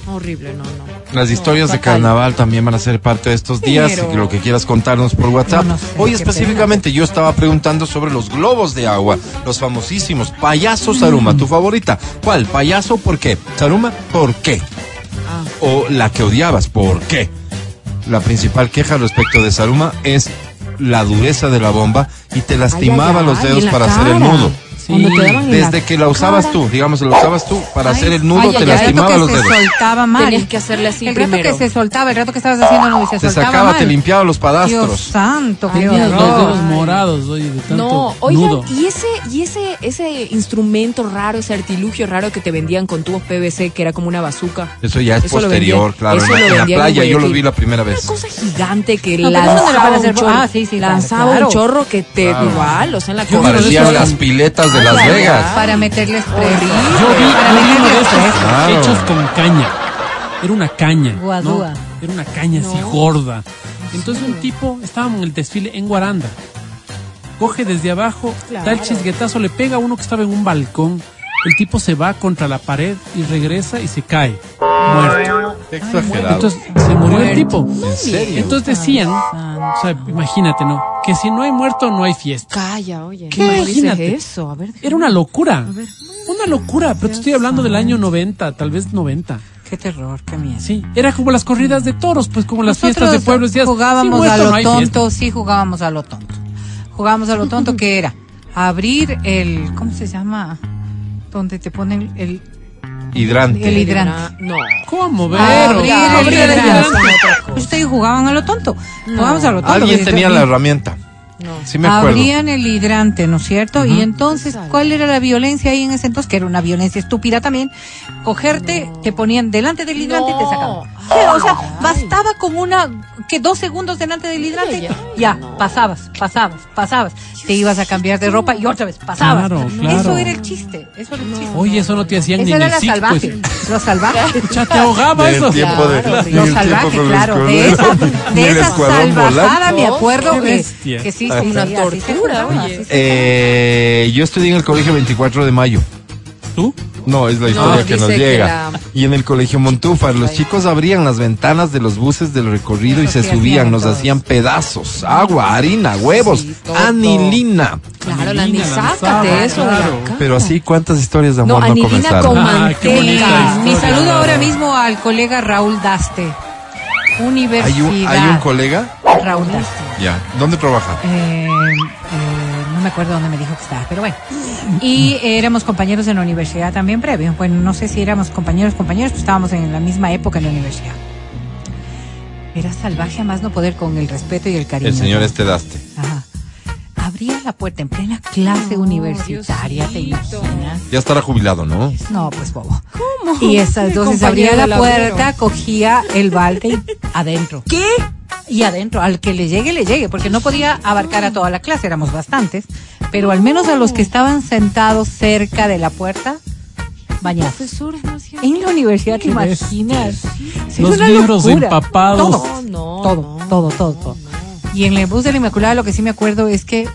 Horrible, no, no.
Las historias de carnaval también van a ser parte de estos días.
Pero-
Lo que quieras contarnos por WhatsApp.
No, no sé,
Hoy específicamente yo estaba preguntando sobre los globos de agua. Los famosísimos. Payaso Saruma, tu favorita. ¿Cuál? Payaso, ¿por qué? Saruma, ¿por qué?
Ah.
O la que odiabas, ¿por qué? La principal queja respecto de Saruma es la dureza de la bomba y te lastimaba
Ay, ay,
los dedos para hacer el nudo.
En
Desde que la usabas
cara.
tú, digamos, la usabas tú para hacer el nudo,
ay,
te
ay,
lastimaba
el rato
los
que
dedos.
se soltaba mal.
Tenías que hacerle así
el rato
primero.
que se soltaba, el rato que estabas haciendo no, y se
Te
soltaba
sacaba,
mal.
te limpiaba los
Dios
padastros.
santo,
Ay,
qué
Dios,
Los
horror.
dedos morados, oye, de tanto
No, oigan,
nudo.
y ese, y ese, ese instrumento raro, ese artilugio raro que te vendían con tubos PVC, que era como una bazuca.
Eso ya es
Eso
posterior, claro.
eso
En la, en playa yo lo vi la primera
Una
vez.
cosa gigante que
No,
lanzaba
hacer-
un chorro.
ah, sí, sí,
lanzaba
claro.
un chorro que te igual, o sea, en la.
Parecían las piletas de Las Vegas.
Para meterle estrés.
Yo vi,
Para
yo vi uno de estos.
Claro.
hechos con caña. Era una caña. ¿no?
Guadúa.
Era una caña así gorda. Entonces un tipo, estábamos en el desfile en Guaranda. Coge desde abajo, da el chisguetazo, le pega a uno que estaba en un balcón. El tipo se va contra la pared y regresa y se cae. Muerto.
Qué exagerado.
Entonces se murió el tipo.
¿En serio?
Entonces decían, o sea, imagínate, ¿no? Que si no hay muerto, no hay fiesta.
Calla, oye.
¿Qué?
no
Imagínate.
eso? A ver.
Era una locura. Una locura, pero te estoy hablando del año 90, tal vez 90.
Qué terror, qué miedo.
Sí, era como las corridas de toros, pues como las fiestas de
Nosotros
pueblo. Decías,
jugábamos
"Sí, muerto,
a lo
no
tonto,
fiesta".
sí jugábamos a lo tonto. Jugábamos a lo tonto que era abrir el, ¿cómo se llama? Donde te ponen el,
Hidrante.
el hidrante.
No.
¿Cómo, Vero?
Abrir el
abrir el
hidrante. Ustedes jugaban a lo tonto. Jugábamos a lo tonto.
Alguien tenía la herramienta.
No.
Sí me acuerdo.
Abrían el hidrante, ¿no es cierto? Y entonces, ¿cuál era la violencia ahí en ese entonces? Que era una violencia estúpida también. Cogerte, te ponían delante del hidrante y te sacaban.
No.
Sí, o sea, bastaba con una que dos segundos delante del hidrante, ya, pasabas, pasabas, pasabas. Te ibas a cambiar de ropa y otra vez pasabas.
Claro, claro.
Eso era el chiste, eso era el chiste.
Oye, eso no te hacían ni en
era
el SIC,
salvaje,
pues.
lo salvaje.
Ya te ahogaba eso.
tiempo de-
Claro,
del
lo salvaje, claro. De esa, de esa salvajada me acuerdo
Qué
que, que sí, sí,
una
sí, así se
tortura,
jugaba,
oye.
así se
Eh, yo estudié en el colegio 24 de mayo.
¿Tú?
No, es la historia que nos
que
llega.
la-
Y en el colegio Montúfar, los chicos abrían las ventanas de los buses del recorrido y se subían,
hacían
nos hacían pedazos, agua, harina, huevos,
Sí, todo.
anilina.
Claro, la ni
la
sácate eso
claro.
Pero así, ¿cuántas historias de
No,
amor no,
anilina
comenzaron?
con
Ah.
Mi saludo ahora mismo al colega Raúl Daste.
¿Hay
Universidad.
un, ¿Hay un colega?
Raúl Daste.
Ya. ¿Dónde trabaja?
Eh, eh, no me acuerdo dónde me dijo que estaba, pero bueno. Y éramos compañeros en la universidad también previo. Bueno, no sé si éramos compañeros, compañeros, pero estábamos en la misma época en la universidad. Era salvaje a más no poder con el respeto y el cariño.
El señor
¿no?
este daste.
Ajá. Abría la puerta en plena clase universitaria, ¿te imaginas?
Ya estará jubilado, ¿no?
No, pues bobo. ¿Cómo? Y esa, entonces
compañero
abría la puerta, cogía el balde y adentro.
¿Qué?
Y adentro, al que le llegue, le llegue, porque no podía abarcar a toda la clase, éramos bastantes, pero al menos a los que estaban sentados cerca de la puerta,
no hacían
En la universidad, ¿te imaginas? Sí,
Los libros
locura.
empapados.
Todo,
No,
todo,
no,
todo, todo, todo. Y en el bus de la Inmaculada lo que sí me acuerdo es que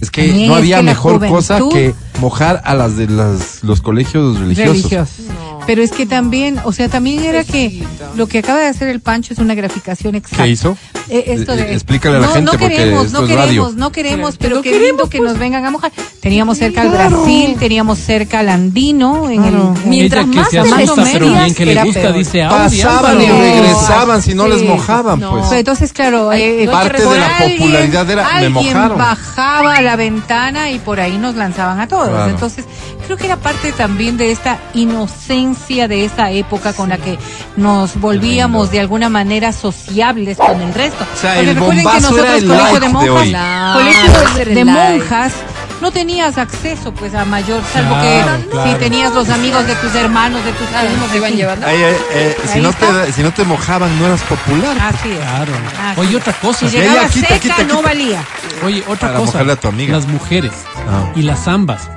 Es que
También
no había
que
mejor cosa que mojar a las de las, los colegios religiosos.
religiosos. Pero es que también, o sea, también era que lo que acaba de hacer el Pancho es una graficación exacta.
¿Qué hizo?
Eh, esto
Eh,
de,
explícale a la
no,
gente
no queremos, no queremos,
radio.
no queremos,
Pero
pero qué
queremos,
lindo que nos vengan a mojar. Teníamos cerca al Brasil, teníamos cerca al Andino, en el
Mientras más
se asusta, pero bien que le gusta,
peor.
dice "Ah.
Pasaban y regresaban si no
Sí.
les mojaban,
No.
pues.
Pero entonces, claro,
Ay,
eh,
Parte de la
alguien-
popularidad era, me
alguien
mojaron.
bajaba a la ventana y por ahí nos lanzaban a todos.
Claro.
Entonces, creo que era parte también de esta inocencia de esa época con la que nos volvíamos de alguna manera sociables con el resto.
O sea,
Porque
el
recuerden que nosotros,
era el
colegio
like
de
de
monjas, de
el like.
monjas, no tenías acceso pues a mayor, salvo
Claro,
que
claro.
si tenías los amigos de tus hermanos, de tus
se
en
iban llevando.
Ay, eh, eh, si,
Ahí
no te, si no te mojaban, no eras popular.
Así es.
Claro.
Así
Oye, otra cosa.
Si
ya,
llegaba
quita,
seca,
quita,
no valía.
Oye, otra
Para
cosa.
a tu amiga.
Las mujeres
Ah.
y las zambas.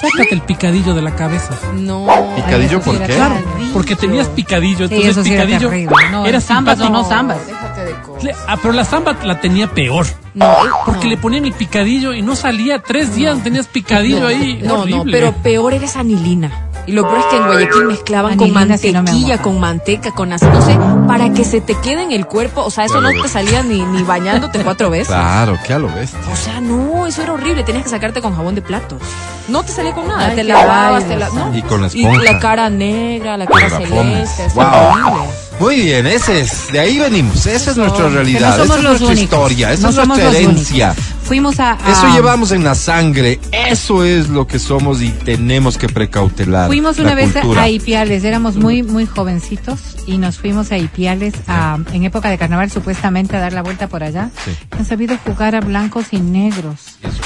Sácate el picadillo de la cabeza.
No.
¿Picadillo por
era
qué?
Claro, porque tenías picadillo,
Sí,
entonces
eso sí era
picadillo
terrible. No,
era
zambas o no zambas.
Déjate de cosas.
Le- Ah, pero la zamba la tenía peor.
No, eh,
Porque
no.
le ponían el picadillo y no salía tres días, tenías picadillo
no,
ahí.
No, no, pero peor era esa anilina. Y lo peor es que en Guayaquil mezclaban con
no
mantequilla, con manteca, con así, no sé, para que se te quede en el cuerpo. O sea, eso no te salía ni, ni bañándote cuatro veces.
Claro, que a lo ves.
O sea, no, eso era horrible. Tenías que sacarte con jabón de platos. No te salía con nada.
Ay,
te lavabas, te la, ¿no?
Y con la
Y
esponja.
la cara negra, la cara celeste.
Wow.
horrible.
Muy bien, ese es, de ahí venimos, esa es nuestra realidad,
no
esa es nuestra
únicos.
historia, esa
No
es nuestra herencia.
Fuimos a, a-
Eso llevamos en la sangre, eso es lo que somos y tenemos que precautelar.
Fuimos
la
una vez
cultura.
a Ipiales, éramos muy muy jovencitos y nos fuimos a Ipiales a, en época de carnaval supuestamente a dar la vuelta por allá.
Sí.
Han sabido jugar a blancos y negros.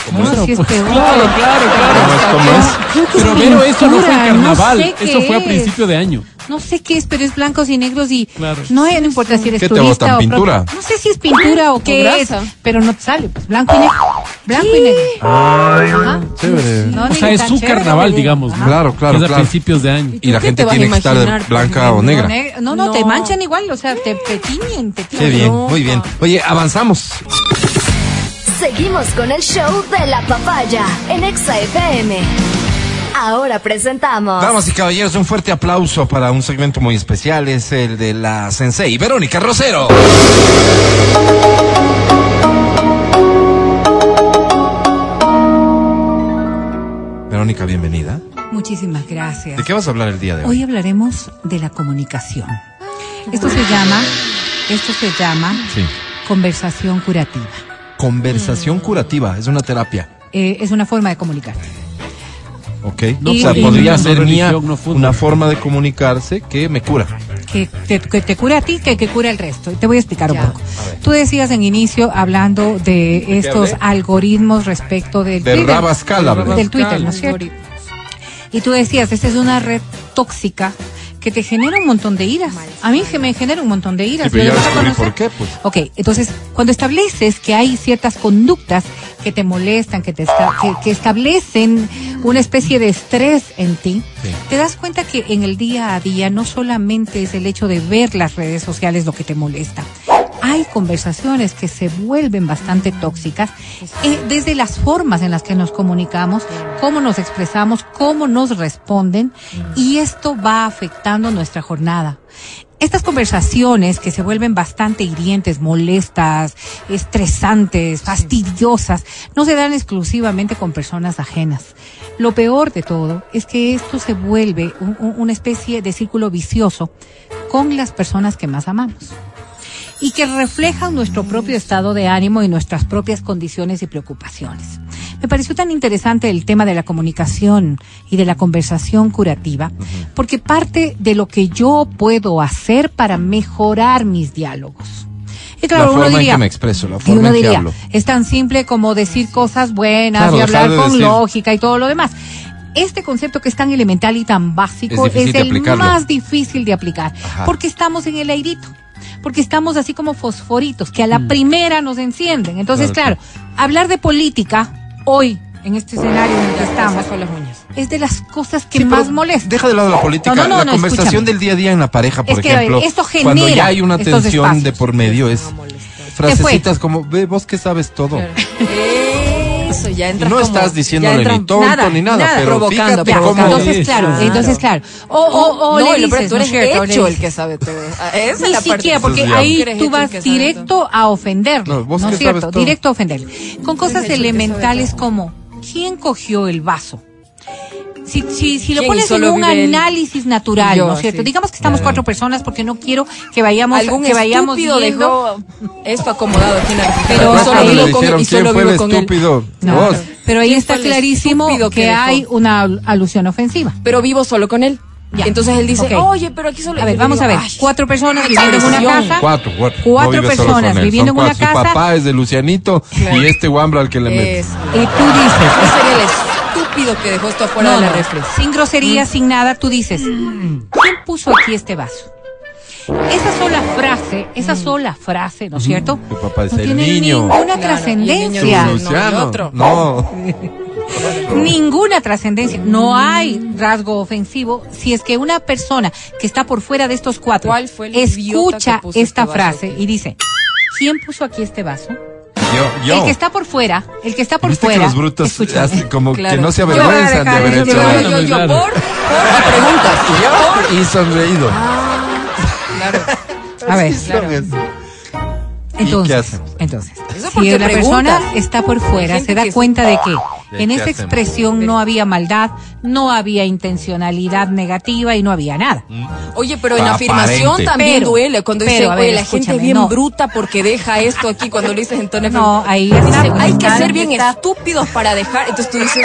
¿Cómo
No,
es?
sí es peor.
claro, claro,
¿Cómo es?
claro.
¿Cómo es?
Creo que
Pero
es
Vero, eso no fue carnaval.
no sé qué
eso fue a
es.
principio de año.
No sé qué es, pero es blancos y negros y
Claro.
no, no importa si eres
¿Qué te
turista
botan,
o
pintura?
No sé si es pintura o qué es, pero no te sale, pues blanco y negro. Blanco y negro. Ajá.
Chévere.
No,
O
ni
sea, es su carnaval, digamos. ¿no?
Claro, claro,
Es a
claro.
principios de año.
Y la
¿Qué
gente tiene que estar blanca o negra.
No, no, te manchan igual, o sea, te, te tiñen, te tiñen.
Qué bien, muy bien. Oye, avanzamos.
Seguimos con el show de la papaya en Exa FM. Ahora presentamos.
Damas y caballeros, un fuerte aplauso para un segmento muy especial, es el de la Sensei, Verónica Rosero. Verónica, bienvenida.
Muchísimas gracias.
¿De qué vas a hablar el día de hoy?
Hoy hablaremos de la comunicación. Esto se llama, esto se llama
Sí.
conversación curativa.
Conversación curativa, es una terapia.
Eh, es una forma de comunicar.
¿Ok?
No
o sea, podría ser mía
religión, no fútbol.
una forma de comunicarse que me cura.
Que te, que te cura a ti, que, que cura el resto. Y Te voy a explicar
Ya.
un poco. Tú decías en inicio, hablando de estos algoritmos respecto del
De
Twitter.
Rabascal hablé.
Del Twitter, ¿no es cierto? Y tú decías, esta es una red tóxica que te genera un montón de iras. A mí que me genera un montón de iras.
Sí, pero ya por qué, pues.
Ok, entonces, cuando estableces que hay ciertas conductas que te molestan, que, te esta- que, que establecen una especie de estrés en ti,
Sí.
te das cuenta que en el día a día no solamente es el hecho de ver las redes sociales lo que te molesta. Hay conversaciones que se vuelven bastante tóxicas eh, desde las formas en las que nos comunicamos, cómo nos expresamos, cómo nos responden y esto va afectando nuestra jornada. Estas conversaciones que se vuelven bastante hirientes, molestas, estresantes, fastidiosas, no se dan exclusivamente con personas ajenas. Lo peor de todo es que esto se vuelve un- un- una especie de círculo vicioso con las personas que más amamos y que reflejan nuestro propio estado de ánimo y nuestras propias condiciones y preocupaciones. Me pareció tan interesante el tema de la comunicación y de la conversación curativa, porque parte de lo que yo puedo hacer para mejorar mis diálogos. Y claro,
La
uno
en
diría,
que me expreso, la
y
forma
uno
en que
diría,
hablo.
es tan simple como decir cosas buenas
Claro,
y hablar
de
con
decir-
lógica y todo lo demás. Este concepto que es tan elemental y tan básico
Es
el más difícil de aplicar,
Ajá.
porque estamos en el airito, porque estamos así como fosforitos, que a la primera nos encienden. Entonces,
Mm. Claro,
claro, hablar de política hoy, en este escenario en el que estamos,
con las uñas.
es de las cosas que
Sí,
más molestan.
Deja de lado la política,
No, no, no,
la
no,
conversación
escúchame.
del día a día en la pareja, por
Es que, ver,
ejemplo.
esto
cuando
genera
ya hay una tensión
espacios.
de por medio, es frasecitas como, ve, vos que sabes todo.
Eso, ya
Y
entra
no
como-
estás diciéndole
entra-
ni tonto ni nada, pero
provocando,
fíjate
Ya,
cómo...
entonces, claro, entonces, claro. O, o, o
no,
le dices,
tú el que sabe todo. Esa
Ni
la parte-
siquiera, porque
es
ahí tú vas directo a ofenderle.
No,
No,
vos
es cierto, directo a ofenderle. Con cosas elementales como, ¿quién cogió el vaso? Si, si, si lo
¿Quién
pones en un análisis natural,
Yo,
¿no es cierto?
sí.
Digamos que estamos cuatro personas porque no quiero que vayamos,
Algún
que vayamos
estúpido
viendo.
dejó esto acomodado aquí en la
Pero solo vivo
con- y solo vivo con él.
estúpido,
No,
vos.
pero ahí
¿Quién
está clarísimo que, hay una al- alusión ofensiva.
Pero vivo solo con él.
Ya.
Entonces él dice,
Ok.
oye, pero aquí solo...
A ver, vamos
digo,
a ver.
"Ay,
Cuatro personas viviendo en una
agresión".
casa.
Cuatro, cuatro.
Cuatro
No
personas viviendo
son
en una casa.
Su papá es de Lucianito y este Wambra al que le mete.
Y tú dices,
Ese sería el estúpido que dejó esto afuera
No,
de la
no,
refri.
sin grosería, sin nada, tú dices, ¿quién puso aquí este vaso? Esa sola frase, esa sola frase, ¿no es cierto?
Tu papá es
no
el
tiene
niño.
ninguna
Claro,
trascendencia.
No.
No.
Ninguna trascendencia. No hay rasgo ofensivo si es que una persona que está por fuera de estos cuatro
¿Cuál fue el idiota
escucha esta
este vaso
frase
aquí?
y dice, ¿quién puso aquí este vaso?
Yo, yo.
El que está por fuera, el que está por
¿Viste
fuera.
que los brutos hacen como
Claro.
que no se avergüenzan de haber hecho
yo?
Yo, yo,
Claro.
por, por y preguntas.
Y sonreído.
Claro.
A ver,
eso.
Entonces,
qué hacemos?
entonces, si la persona está por fuera, se da
que
cuenta de que
¿De
en esa
hacemos?
expresión no había maldad, no había intencionalidad negativa y no había nada.
Oye, pero en afirmación también
Pero-
duele. Cuando dice,
pero, ver,
oye, la gente es bien
no.
bruta porque deja esto aquí. Cuando lo dices en tono
No, ahí
Dice,
está.
hay que ser bien
está-
estúpidos para dejar. Entonces tú dices,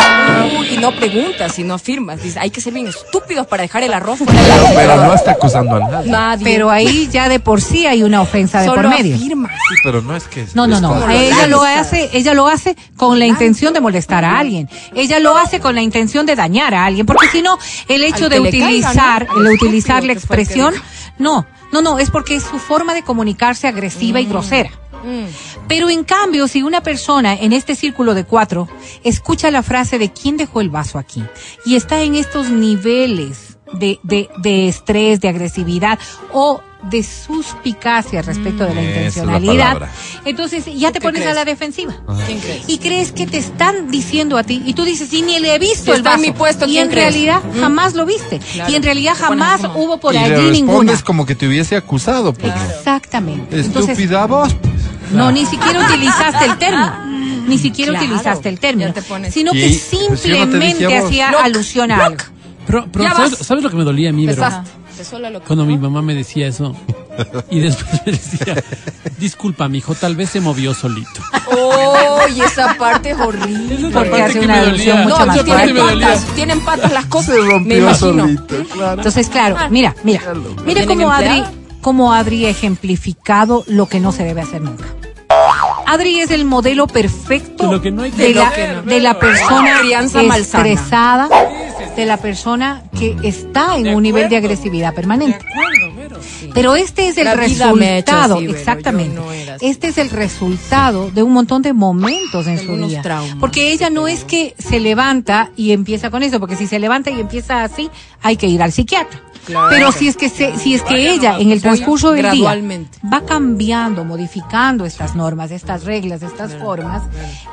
uy, y no preguntas y no afirmas. Dices, hay que ser bien estúpidos para dejar el arroz fuera
Pero, pero no está acusando a nadie.
Nadie.
Pero ahí ya de por sí hay una ofensa de
Solo
por medio.
afirma.
Sí, pero no es que.
No, no, no. Ella lo hace, ella lo hace con la intención de molestar a alguien. Ella lo hace con la intención de dañar a alguien, porque si no, el hecho de utilizar,
¿no?
el utilizar la expresión, no, no, no, es porque es su forma de comunicarse agresiva y grosera.
Mm.
Pero en cambio, si una persona en este círculo de cuatro escucha la frase de quién dejó el vaso aquí y está en estos niveles de, de, de estrés, de agresividad o de suspicacia respecto de la
la
intencionalidad, entonces ya te pones a la defensiva.
¿Quién crees?
Y crees que te están diciendo a ti y tú dices, y ni le he visto
Si
el
está
vaso.
en mi puesto,
y
¿quién
en
crees?
realidad
Mm.
jamás lo viste.
Claro.
Y en realidad jamás
como-
hubo por
y le
allí
respondes
ninguna.
como que te hubiese acusado. Pues.
Exactamente. Entonces,
Estúpida vos. pues.
no, ni siquiera utilizaste el término. Ni siquiera
Claro,
utilizaste el término. Sino
Y-
que
pues no
simplemente
vos.
hacía alusión a algo.
Pero, pero
Ya
¿sabes, lo que me dolía a mí, Vero?
Lo que-
Cuando mi mamá me decía eso. Y después me decía, disculpa, mijo, tal vez se movió solito.
Oh, y esa parte es horrible.
Es
Porque
parte
hace
que
una
me dolía.
mucho
No,
más
tienen patas, tienen patas las cosas.
Se
me imagino.
solito, claro.
Entonces, claro, mira, mira. Mira
¿Tienen
cómo Adri, cómo Adri ha ejemplificado lo que no se debe hacer nunca. Adri es el modelo perfecto
De no
la, de persona
Crianza malsana.
De la persona que está en un nivel de agresividad permanente. Pero este es el
La vida me ha hecho
resultado,
así,
exactamente.
no.
Este es el resultado de un montón de momentos en su vida.
traumas
Porque ella no es que se levanta y empieza con eso, porque si se levanta y empieza así, hay que ir al psiquiatra.
Claro.
Pero si es que se, si es que ella en el transcurso del día va cambiando, modificando estas normas, estas reglas, estas formas,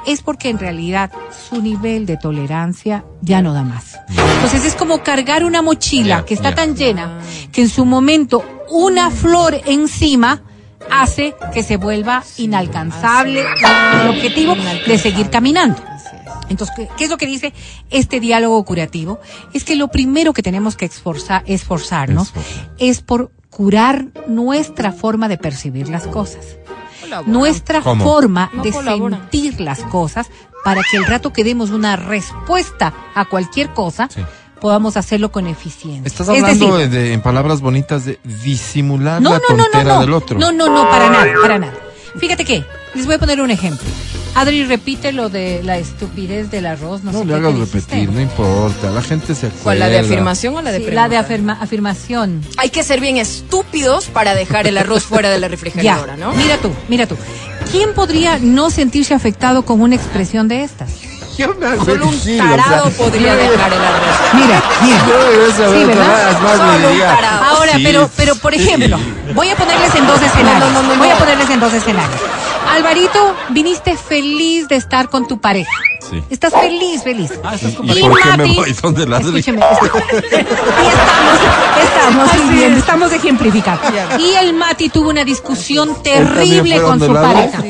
es porque en realidad su nivel de tolerancia ya no da más. Entonces es como cargar una mochila que está tan llena que en su momento una flor encima hace que se vuelva inalcanzable el objetivo de seguir caminando. Entonces, ¿qué, qué es lo que dice este diálogo curativo? Es que lo primero que tenemos que esforzar, esforzarnos
Esforzar.
es por curar nuestra forma de percibir las cosas.
Colaboran.
Nuestra
¿Cómo?
forma
No
de
colaboran.
sentir las cosas para que el rato que demos una respuesta a cualquier cosa,
Sí.
podamos hacerlo con eficiencia.
Estás
Es
hablando
decir,
de, en palabras bonitas de disimular
no,
la
no, no,
tontera
no, no.
del otro.
No, no, no, para nada, para nada. Fíjate que, les voy a poner un ejemplo. Adri, repite lo de la estupidez del arroz. No,
No
sé
le hagas repetir, no importa, la gente se acuerda.
¿Cuál, la de afirmación o la de
Sí,
pregunta?
la de afirma- afirmación.
Hay que ser bien estúpidos para dejar el arroz fuera de la
Ya,
refrigeradora, ¿no?
mira tú, mira tú. ¿Quién podría no sentirse afectado con una expresión de estas?
Hago
Solo un
gil,
tarado
o sea,
podría dejar el arroz.
Mira, mira. Sí,
ver
¿verdad?
más
Solo un tarado.
Ahora,
sí,
pero, pero por ejemplo, voy a ponerles en dos escenarios.
No, no, no, no,
voy a ponerles en dos escenarios. Alvarito, viniste feliz de estar con tu pareja.
Sí.
Estás feliz, feliz.
Ah, estás con-
¿Y
Y
por qué me
Mati-
voy?
Escúcheme. y estamos, estamos, sí, bien, estamos ejemplificando. Y el Mati tuvo una discusión terrible con su pareja.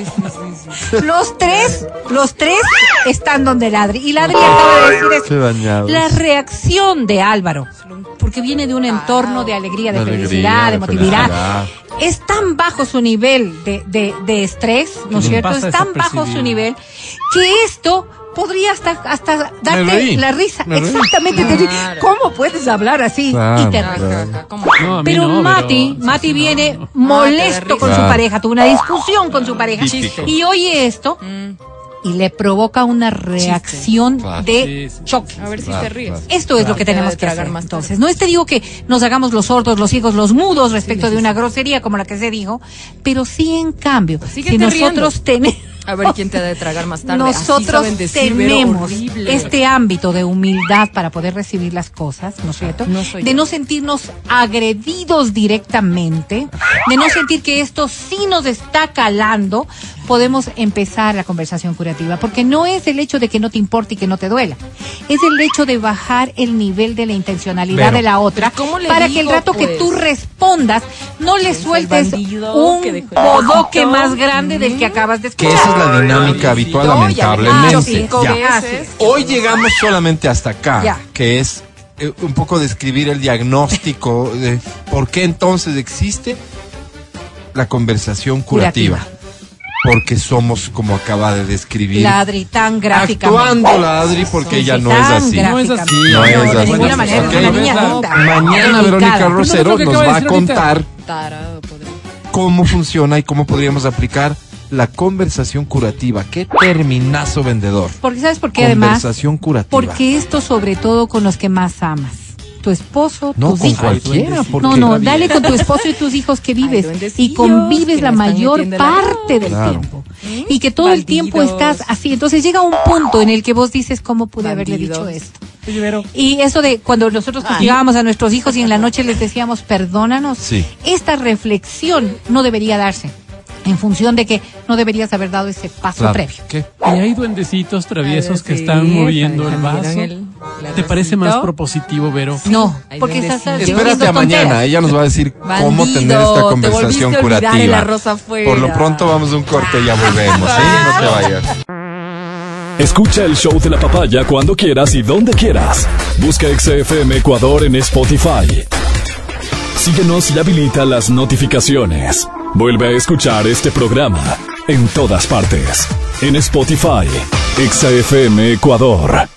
Los tres, los tres están donde Ladri. Y Ladri acaba de decir. La reacción de Álvaro, porque viene de un entorno de alegría, de felicidad, de
de
motividad.
felicidad.
Es tan bajo su nivel de, de, de estrés, ¿no es cierto? Es tan bajo su nivel que esto podría hasta, hasta darte
reí,
la risa. Exactamente. te digo,
Claro.
¿Cómo puedes hablar así?
Claro,
y te ríes.
No,
Pero
no,
Mati,
pero-
Mati
sí, sí,
viene
no.
molesto
Ah,
con su pareja, tuvo una discusión con su pareja
Típico.
y oye esto
Mm,
y le provoca una reacción de
Sí, sí.
choque.
A ver si
Claro,
te ríes.
claro.
Esto es lo que
Te
tenemos que hacer.
más
Entonces, no es te digo que nos hagamos los sordos, los ciegos, los mudos respecto de una grosería como la que se dijo, pero sí en cambio,
Síguete
si nosotros
riendo.
tenemos
A ver quién te ha de tragar más tarde.
Nosotros
decir,
tenemos este ámbito de humildad para poder recibir las cosas, ¿no es cierto?
No
de
yo.
no sentirnos agredidos directamente, de no sentir que esto sí nos está calando, podemos empezar la conversación curativa, porque no es el hecho de que no te importe y que no te duela, es el hecho de bajar el nivel de la intencionalidad de la otra
Pero ¿cómo le
para que el rato que
pues?
tú respondas no le
Es el
sueltes un
que
bodoque más grande del que acabas de
Que
escuchar.
esa es la dinámica habitual,
ya
lamentablemente. Ya. Hoy llegamos solamente hasta acá,
Ya.
que es eh, un poco describir el diagnóstico de por qué entonces existe la conversación curativa.
Curativa.
Porque somos, como acaba de describir,
La Adri tan gráficamente.
actuando la Adri porque ella no es así.
No es así.
No es
de
así.
ninguna manera,
Ok.
es una niña linda.
Mañana. Verónica Rosero nos
de
va a contar
Tarado,
cómo funciona y cómo podríamos aplicar la conversación curativa. Qué terminazo vendedor.
Porque sabes por qué además,
Conversación curativa.
porque esto sobre todo con los que más amas. Tu esposo,
no
tus
con
hijos.
cualquiera,
No, no, dale con tu esposo y tus hijos que vives y convives la mayor
la-
parte del
Claro.
tiempo. Y que todo el tiempo estás así. Entonces llega un punto en el que vos dices, ¿cómo pude haberle dicho esto? Y eso de cuando nosotros castigábamos a nuestros hijos y en la noche les decíamos, perdónanos,
Sí.
esta reflexión no debería darse en función de que no deberías haber dado ese paso
Claro.
previo.
¿Qué?
Y hay duendecitos traviesos que
Sí,
están moviendo el vaso.
el-
¿Te parece más propositivo, Vero?
No, porque estás
Espérate a mañana, ella nos va a decir cómo tener esta conversación curativa. Por lo pronto vamos a un corte y ya volvemos, ¿sí? No te vayas.
Escucha el show de la papaya cuando quieras y donde quieras. Busca XFM Ecuador en Spotify. Síguenos y habilita las notificaciones. Vuelve a escuchar este programa en todas partes. En Spotify, XFM Ecuador.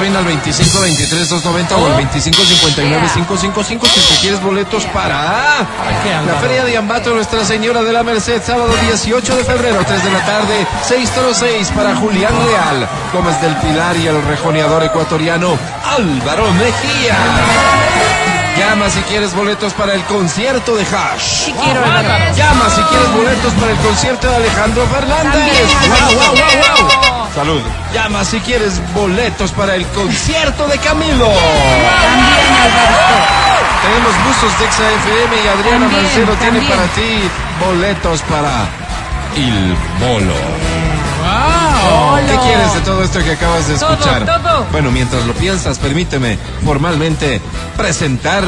25 23 290 o al 25 59 555 si te quieres boletos para la? Feria de Ambato Nuestra Señora de la Merced, sábado 18 de febrero, 3 de la tarde, 606 para Julián Leal, Gómez del Pilar y el rejoneador ecuatoriano Álvaro Mejía. Llama si quieres boletos para el concierto de Hash.
Sí quiero, Álvaro.
Llama si quieres boletos para el concierto de Alejandro Fernández.
También, Álvaro.
guau, guau, guau. Salud. Llama si quieres boletos para el concierto de Camilo.
También, Álvaro.
Tenemos buzos de Exa FM y Adriana
También,
Mancero tiene para ti boletos para Il Bolo. ¿Qué quieres de todo esto que acabas de
Todo,
escuchar?
todo.
Bueno, mientras lo piensas, permíteme formalmente presentar.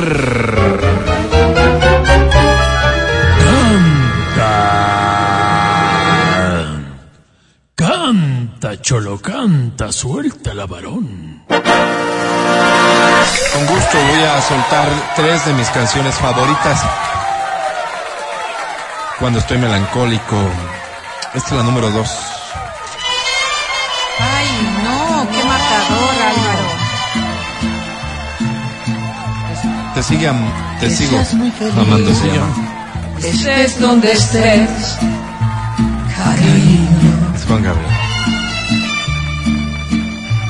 Canta, cholo, canta, suelta la varón.
Con gusto voy a soltar tres de mis canciones favoritas. Cuando estoy melancólico. Esta es la número dos.
Ay, no, qué matador, Álvaro.
Te sigue, am- te sigo amando, se llama.
Estés donde estés, cariño.
Es Juan Gabriel.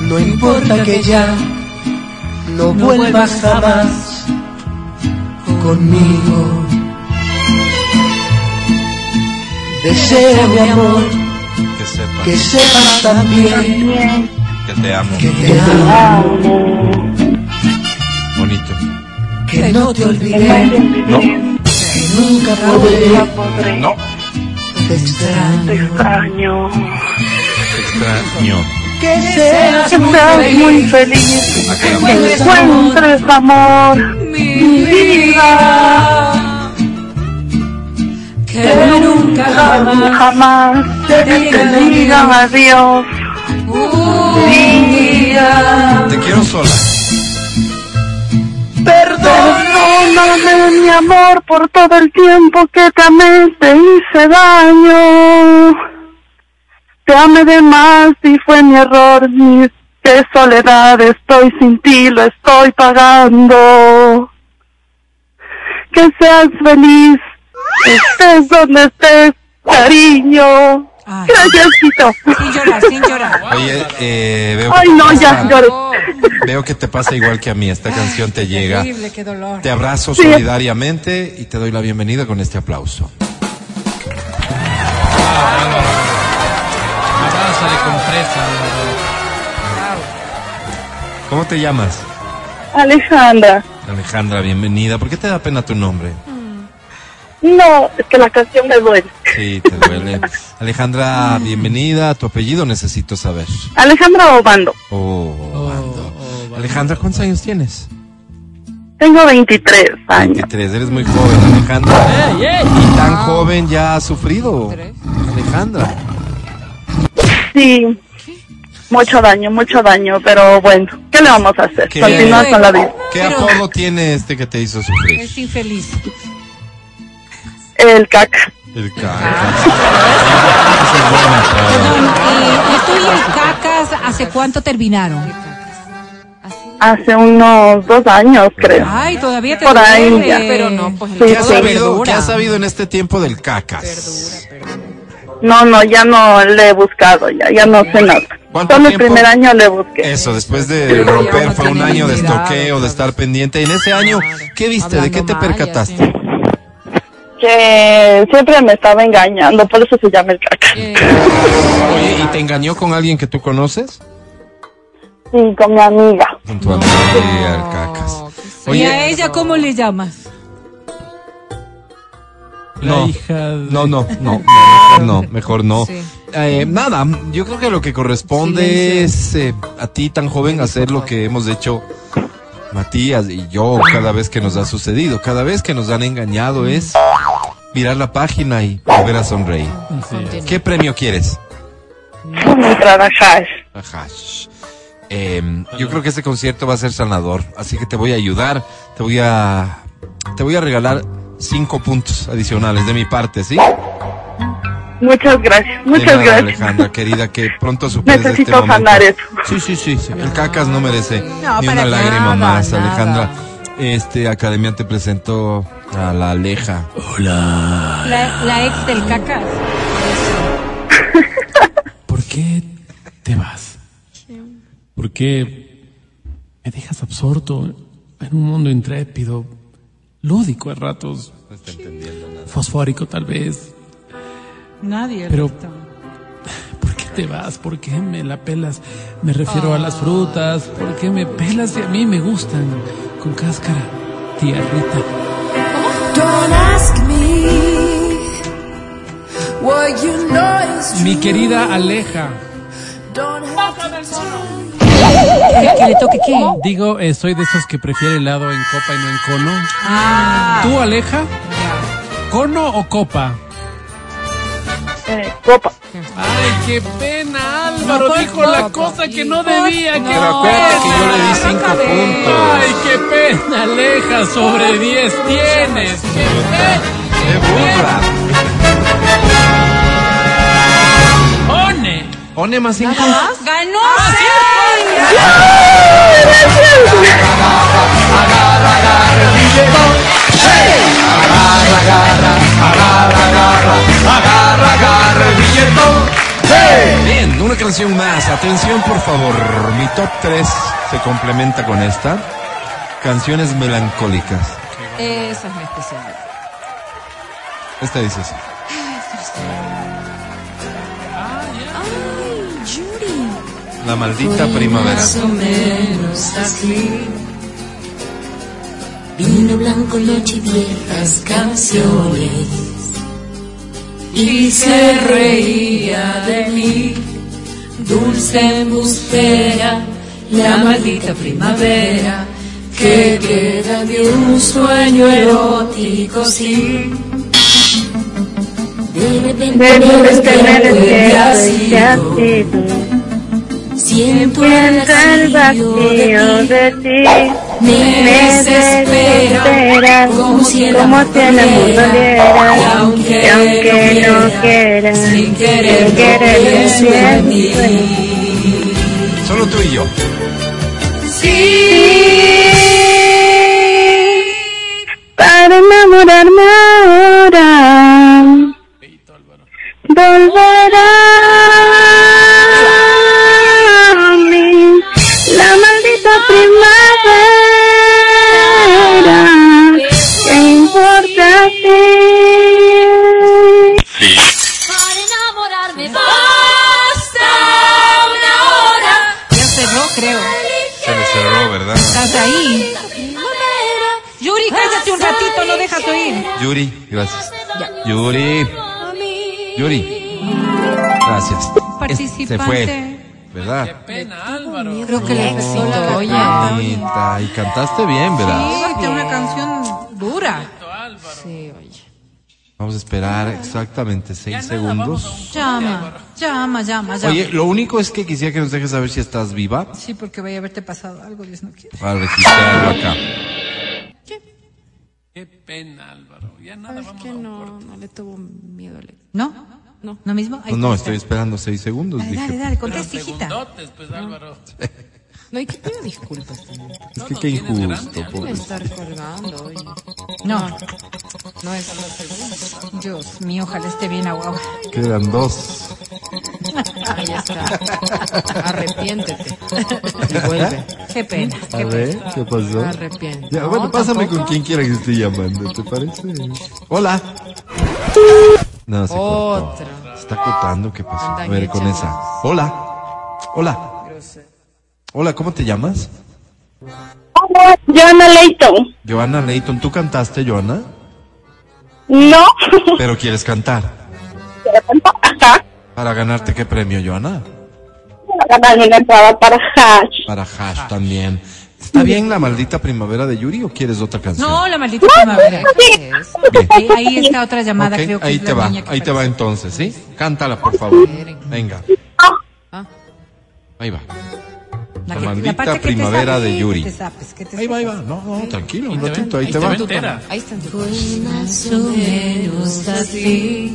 No importa que ya no vuelvas jamás conmigo. Deseo, mi amor,
Que sepas
que sepas también
que te amo.
que te amo,
Bonito.
que no te olvidé,
No,
que nunca podré,
no.
te extraño.
Te extraño.
Que seas
Que seas muy
feliz, que encuentres
amor,
mi vida. Que nunca jamás
jamás
te digan
adiós.
un día.
Te quiero sola.
Perdóname, mi amor, por todo el tiempo que te amé, te hice daño. Te amé de más y fue mi error, mi qué soledad estoy sin ti, lo estoy pagando. Que seas feliz, estés donde estés, cariño.
Ay,
Gracias, Tito.
sin llorar, sin llorar.
Oye, eh, veo,
Ay,
que
no,
te
ya,
pasa-
lloré.
veo que te pasa igual que a mí. Esta canción te llega.
Terrible, qué dolor.
Te abrazo
Sí.
solidariamente y te doy la bienvenida con este aplauso. ¿Cómo te llamas?
Alejandra.
Alejandra, bienvenida. ¿Por qué te da pena tu nombre?
No, es que la canción me duele.
Sí, te duele. Alejandra, bienvenida. Tu apellido necesito saber.
Alejandra Obando.
Oh, Obando. Alejandra, ¿cuántos años tienes?
Tengo 23 años.
23. Eres muy joven, Alejandra. Y tan joven ya has sufrido. Alejandra.
Sí, mucho daño, mucho daño, pero bueno, ¿qué le vamos a hacer?
¿Qué?
Continuar con la vida.
¿Qué apodo tiene este que te hizo sufrir?
Es infeliz.
El caca.
El caca.
Eh, ¿tú y el Cacas hace cuánto terminaron?
Hace unos dos años, creo.
Ay, todavía te
Por ahí ya.
Pero no, pues el
Sí,
¿Qué has sabido, qué has sabido en este tiempo del cacas?
No, no, ya no le he buscado, ya, ya no sé nada.
¿Cuánto
Solo el
tiempo?
primer año le busqué.
Eso, después de romper fue un año de estoqueo, de estar pendiente. En ese año, ¿qué viste? ¿De qué te percataste?
Que siempre me estaba engañando, por eso se llama el caca.
Eh,
Oye, ¿y te engañó con alguien que tú conoces?
Sí, con mi amiga.
Con tu amiga, el cacas.
¿Y a
Oye,
ella cómo le llamas?
La
No.
hija de...
no, no, no, no, mejor no, mejor no.
Sí.
Eh, nada, yo creo que lo que corresponde es eh, a ti tan joven hacer lo que hemos hecho Matías y yo cada vez que nos ha sucedido, cada vez que nos han engañado es mirar la página y volver a sonreír.
Sí.
¿Qué premio quieres?
Trabajar.
Eh, yo creo que este concierto va a ser sanador, así que te voy a ayudar, te voy a, te voy a regalar cinco puntos adicionales de mi parte, ¿sí?
Muchas gracias, muchas
nada,
gracias.
Alejandra, querida, que pronto superes este
Necesito
momento.
sanar eso.
Sí, sí, sí, sí. El cacas no merece
No,
ni una lágrima
nada,
más,
nada.
Alejandra. Este, Academia te presentó a la Aleja.
La, la ex del cacas.
¿Por qué te vas? ¿Por qué me dejas absorto en un mundo intrépido, lúdico a ratos, fosfórico tal vez?
Nadie.
Pero-
listo.
¿Por qué te vas? ¿Por qué me la pelas? Me refiero a las frutas. ¿Por qué me pelas y a mí me gustan con cáscara? Tía Rita.
Don't ask me what you know is
Mi querida Aleja.
don't have to
¿Que, que le toque qué?
Digo, eh, soy de esos que prefiere helado en copa y no en cono.
Ah.
¿Tú, Aleja? ¿Cono o copa?
Eh, copa.
Ay, qué pena, Álvaro.
por
dijo la
favor.
cosa que no debía. qué
Pero acuérdate que yo le di cinco puntos.
Ay, qué pena, Aleja. Sobre 10 tienes. Qué pena.
¡Qué burra!
Pone.
Pone más cinco.
¡Ganó!
Bien, una canción más. Atención, por favor. Mi top 3 se complementa con esta. Canciones melancólicas.
Esa es mi especialidad.
Esta dice así. La maldita primavera.
Más o menos así. Vino blanco, noche y viejas canciones. Y se reía de mí, dulce embustera, la maldita primavera que queda de un sueño erótico, sí. De repente
De
me
repente
Siento el
Siento el vacío de ti.
Me
Me
desespera como si el
como
amor
si el amor
doliera. Y aunque,
Y aunque no quiera,
sin querer,
sin
en ti.
Solo tú y yo.
Para enamorarme ahora, volverá
Yuri.
Gracias.
Participante.
Se fue. ¿Verdad?
Pena, Álvaro.
Creo que le
Éxito,
la
oye.
Bonita. Y cantaste bien, ¿verdad?
Sí, tiene una canción dura.
Sí, oye.
Vamos a esperar exactamente seis segundos.
Llama, llama, llama, llama.
Oye, lo único es que quisiera que nos dejes saber si estás viva
Sí, porque vaya a haberte pasado algo, Dios no quiere.
para registrarlo acá.
Qué pena, Álvaro. Ya nada,
Es
vamos
que
a un
no,
corte.
no le tuvo miedo Alex.
¿No?
No.
¿No mismo? Ahí
No, no, estoy esperando seis segundos.
Dale,
Dije,
dale, dale, contesta, hijita.
Segundotes, pues, Álvaro.
No, y que pido disculpas también.
es que qué injusto, pobre.
estar colgando, oye.
No,
No es la segunda.
Dios mío, ojalá esté bien agua.
Quedan dos.
Ahí está. Arrepiéntete. Y vuelve.
Qué pena,
A
qué
ver,
pena.
¿qué pasó?
Arrepiente.
Ya,
No,
bueno, pásame
tampoco.
con quien quiera que esté llamando, ¿te parece? Hola. No, se cortó.
Otra.
Se está acotando, ¿qué pasó? A ver, con esa. Hola. Hola. Hola, ¿cómo te llamas?
Hola, Joana Leighton.
Joana Leighton. ¿Tú cantaste, Joana?
No.
Pero quieres cantar.
Ajá.
Para ganarte qué premio, Joana?
Ganarme una entrada para Hash.
Para Hash también. ¿Está bien la maldita primavera de Yuri o quieres otra canción?
No, la maldita primavera.
¿Qué es?
Bien.
Ahí, está otra llamada,
Ok,
creo que
ahí
es
te
la
va,
niña que
ahí te va entonces, ¿sí? Cántala, por favor. Venga.
Ah.
Ahí va.
La,
La
que-
maldita
parte que te
primavera
sabe,
de Yuri.
que te sapes, que te
Ahí va, ahí va. No, no, tranquilo, un ratito, ahí te va.
Ahí está en tu
Fue más o menos así.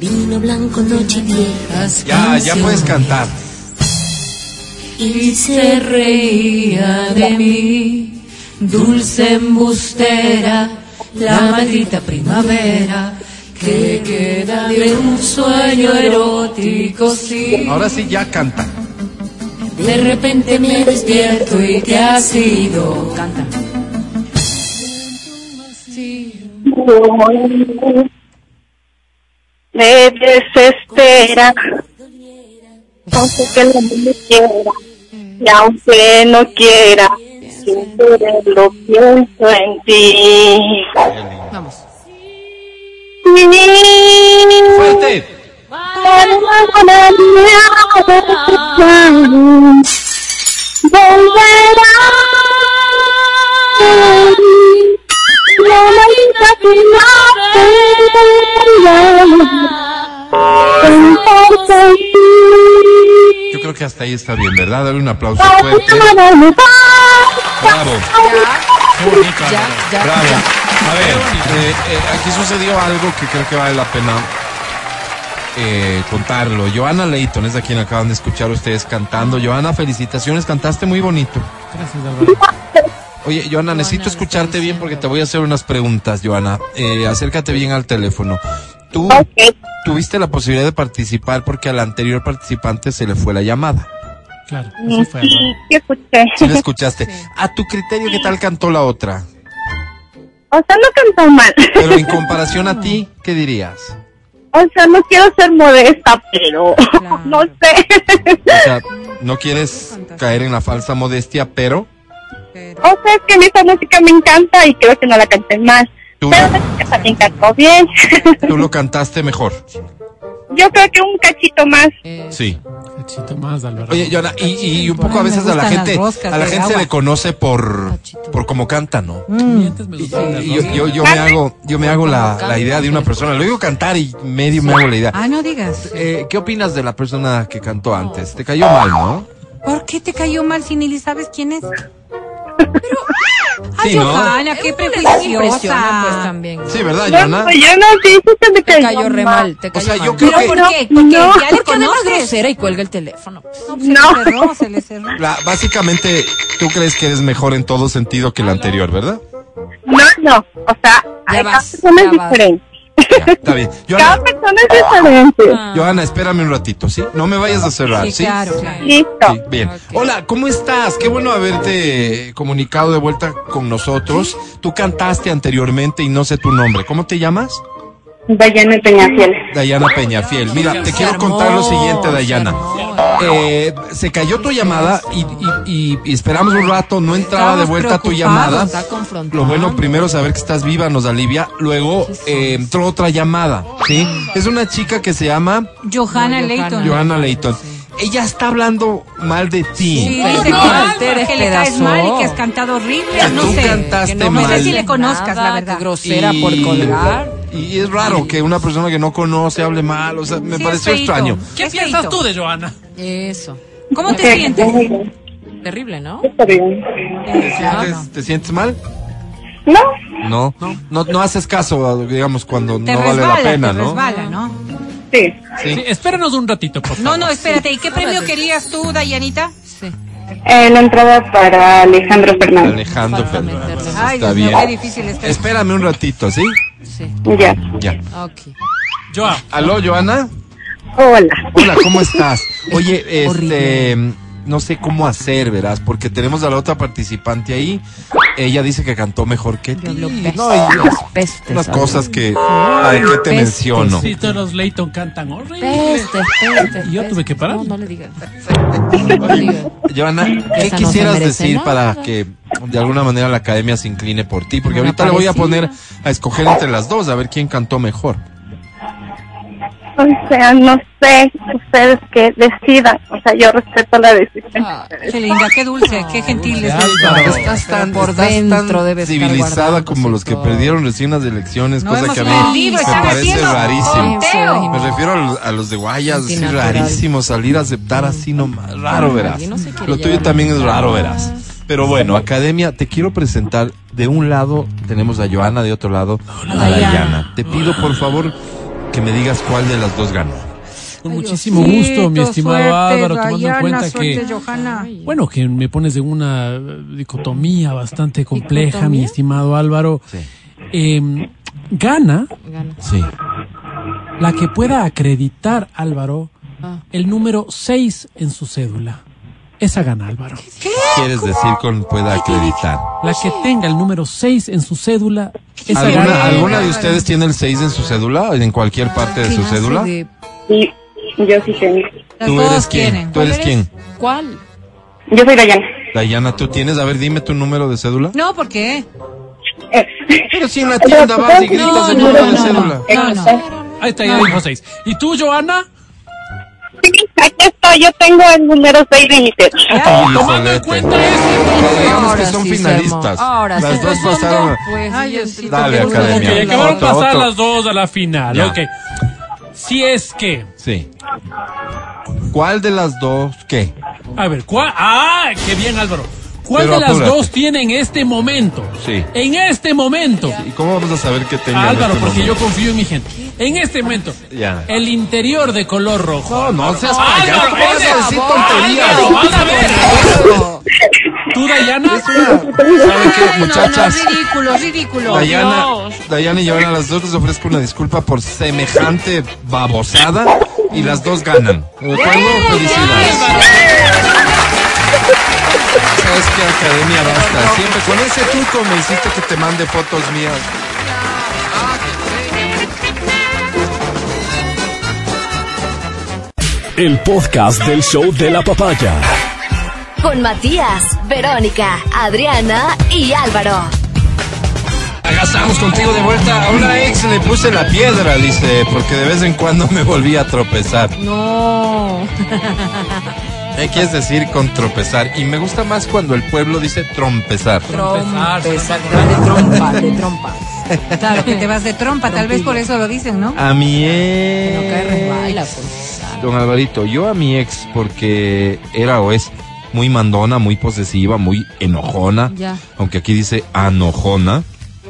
Vino blanco, noche y viejas
Ya, ya puedes cantar.
Y se reía de mí, dulce embustera, la maldita primavera que queda de un sueño erótico, sí.
Ahora sí, ya canta.
De repente me despierto y te has ido.
Canta.
Me desespera, aunque que no me quiera, y aunque no quiera, sin quererlo pienso en ti.
Vamos.
Fuerte. Yo creo que hasta ahí está bien, ¿verdad? Dale un aplauso fuerte. Bravo.
Ya, ya.
Bravo. A ver, eh, eh, aquí sucedió algo que creo que vale la pena eh, contarlo. Joana Leighton es a quien acaban de escuchar ustedes cantando. Joana, felicitaciones, cantaste muy bonito.
Gracias, Álvaro.
Oye, Joana, necesito escucharte bien porque te voy a hacer unas preguntas, Joana. Eh, acércate bien al teléfono. Tú tuviste la posibilidad de participar porque al anterior participante se le fue la llamada.
Claro, así fue,
Sí, sí escuché.
Sí la escuchaste. A tu criterio, ¿qué tal cantó la otra?
O sea, no cantó mal.
Pero en comparación a ti, ¿qué dirías?
O sea, no quiero ser modesta, pero no sé.
O sea, no quieres caer en la falsa modestia, pero
O sea, es que a mí esa música me encanta y creo que no la canté mal.
tú,
Pero la también cantó bien.
tú lo cantaste mejor.
Yo creo que un cachito más.
Sí.
Cachito más, Álvaro.
Oye, Joana, y, y un poco a veces a la gente,
roscas
a la gente se le conoce por, por cómo canta, ¿no?
Las
Y yo, yo me hago, yo me hago la, la idea de una persona. Lo digo cantar y medio me hago la idea.
Ah, no digas.
Eh, ¿Qué opinas de la persona que cantó antes? Te cayó mal, ¿no?
¿Por qué te cayó mal si ni sabes quién es? Ay,
Sí, ¿no?
Johanna, qué
Impresiona, pues
prejuiciosa.
también.
Sí, ¿verdad,
No,
Joana?
yo no se me
Te cayó re mal, te
O
cayó
sea, yo
mal.
creo
¿Pero
que
por
No,
qué? Porque
no.
ya le conoces.
grosera y cuelga el teléfono.
No, se
No.
le cerró, se le cerró.
la- básicamente tú crees que eres mejor en todo sentido que el anterior, ¿verdad?
No, no. O sea, hay
vas,
persona es
ya vas.
está bien.
Cada
Joana,
persona es diferente.
Joana, espérame un ratito, ¿sí? No me vayas a cerrar,
Sí,
¿sí?
claro, claro.
Listo.
Sí, bien. Hola, ¿cómo estás? Qué bueno haberte comunicado de vuelta con nosotros. Tú cantaste anteriormente y no sé tu nombre. ¿Cómo te llamas?
Dayana Peñafiel.
Dayana Peñafiel. Mira, te quiero contar lo siguiente, Dayana. Eh, se cayó tu llamada y, y- y- y esperamos un rato, no entraba de vuelta tu llamada. Lo bueno, primero saber que estás viva nos alivia. Luego eh, entró otra llamada, ¿sí? Es una chica que se llama
Johanna
No,
Leighton.
Johanna Leighton. Ella está hablando mal de ti.
Sí,
Pero
dice
mal,
que,
te eres
que le caes mal y que has cantado horrible.
Que
no
tú
sé.
cantaste
que no
mal.
No sé si le conozcas,
nada,
la verdad.
grosera por
Y-
colgar.
Y es raro que una persona que no conoce hable mal, o sea, me
Sí,
pareció extraño.
¿Qué
Es
piensas
feíto.
tú de Joana?
Eso.
¿Cómo te sientes?
Terrible, ¿no?
Está bien.
¿Te sientes, te sientes mal?
No,
No. No, no haces caso, digamos, cuando
Te
no vale
resbala,
la pena,
te
¿no?
resbala, ¿no?
Sí.
Sí.
Sí, espéranos un ratito, por favor.
No, no, espérate. ¿Y qué premio querías tú, Dayanita?
Sí.
Eh, la entrada para Alejandro Fernández.
Alejandro Fernández.
meterle.
Ay,
Está
Dios mío,
bien.
qué difícil está.
Espérame un ratito, ¿sí?
Sí.
Ya.
Ya.
Ok.
Joa,
¿Aló, Joana?
Hola.
Hola, ¿cómo estás? Oye, este,
Horrible.
No sé cómo hacer, verás, porque tenemos a la otra participante ahí. Ella dice que cantó mejor que ti. No, y
pestes, pestes,
unas
¿sabes?
cosas que, ay, ¿qué te
Pestes.
menciono?
sí, todos los Leighton cantan horrible.
Pestes, pestes,
Y yo tuve que parar.
No, no le digas. No le digas.
Joana, ¿qué
Esa
quisieras decir
nada.
para que de alguna manera la academia se incline por ti? Porque ahorita le voy a poner a escoger entre las dos, a ver quién cantó mejor.
O sea, no sé, ustedes que decidan. O sea, yo respeto la decisión.
Ah,
Qué linda, qué dulce, qué gentil es.
Álvaro.
Estás tan,
por dentro debe estar
civilizada como los que perdieron recién las elecciones,
No
cosa que a mí
perdido,
me parece rarísimo.
conteo.
Me refiero a los, a los de Guayas, así rarísimo, salir a aceptar así nomás, raro verás.
No
Lo tuyo también es raro verás. Pero bueno, Academia, te quiero presentar. De un lado tenemos a Joana, de otro lado a.
Dayana.
Te pido por favor que me digas cuál de las dos ganó.
Con muchísimo gusto, mi estimado Álvaro, tomando en cuenta que,
Johanna.
bueno, que me pones en una dicotomía bastante compleja, mi estimado Álvaro.
Sí.
Eh, gana
Gana.
Sí.
la que pueda acreditar, Álvaro,
Ah.
el número 6 en su cédula. Esa gana, Álvaro.
¿Quieres decir con pueda acreditar?
La que tenga el número 6 en su cédula, esa
¿Alguna,
gana.
¿Alguna de ustedes tiene el 6 en su cédula? ¿En cualquier parte de su cédula?
de-
Sí, yo sí tengo.
¿Tú eres quién? ¿Tú eres
¿Cuál
quién?
¿Cuál?
Yo soy Dayana.
Dayana, ¿tú tienes? A ver, dime tu número de cédula.
No, ¿por qué?
Eh,
Pero si en la tienda vas y gritas el número
no,
de
no.
cédula.
No, no.
Ahí está, ya dijo 6. ¿Y tú, Joana?
Aquí estoy, yo tengo el número 6 de mi.
Híjole,
Tomando en cuenta entonces.
Digamos
Ahora
que son finalistas.
Ahora
Las
sí.
dos pasaron.
pues,
Dale, academia.
Acabaron de pasar
otro.
las dos a la final.
Ya.
Ok. Si es que.
Sí. ¿Cuál de las dos qué?
A ver, ¿cuál? ¡Ah! ¡Qué bien, Álvaro! ¿Cuál
Pero
de las dos tiene en este momento?
Sí.
En este momento.
¿Y cómo vamos a saber que tenga en
Álvaro,
este
porque yo confío en mi gente. En este momento,
Ya.
el interior de color rojo.
No, no seas
Álvaro,
payaso. ¿Cómo vas a decir
Álvaro,
tonterías?
a ver. ¿Tú, Dayana?
¿Sabe qué,
Ay, no,
muchachas?
no, ridículo, ridículo.
Dayana, Dayana y Joana, las dos les ofrezco una disculpa por semejante babosada y las dos ganan. ¿De acuerdo? Felicidades. ¿Sabes qué, Academia? Basta. Siempre con ese truco me hiciste que te mande fotos mías.
El podcast del show de la papaya.
Con Matías, Verónica, Adriana y Álvaro.
Acá estamos contigo de vuelta. A una ex le puse la piedra, dice, porque de vez en cuando me volví a tropezar.
No.
¿Qué quieres decir con tropezar? Y me gusta más cuando el pueblo dice trompezar.
Trompa, exacto, de trompa, de trompa.
Claro, que te vas de trompa, tal vez por eso lo dicen, ¿no?
A mi
No cae
ex.
resbaila, pues.
Don Alvarito, yo a mi ex porque era o es muy mandona, muy posesiva, muy enojona.
Ya.
Aunque aquí dice anojona.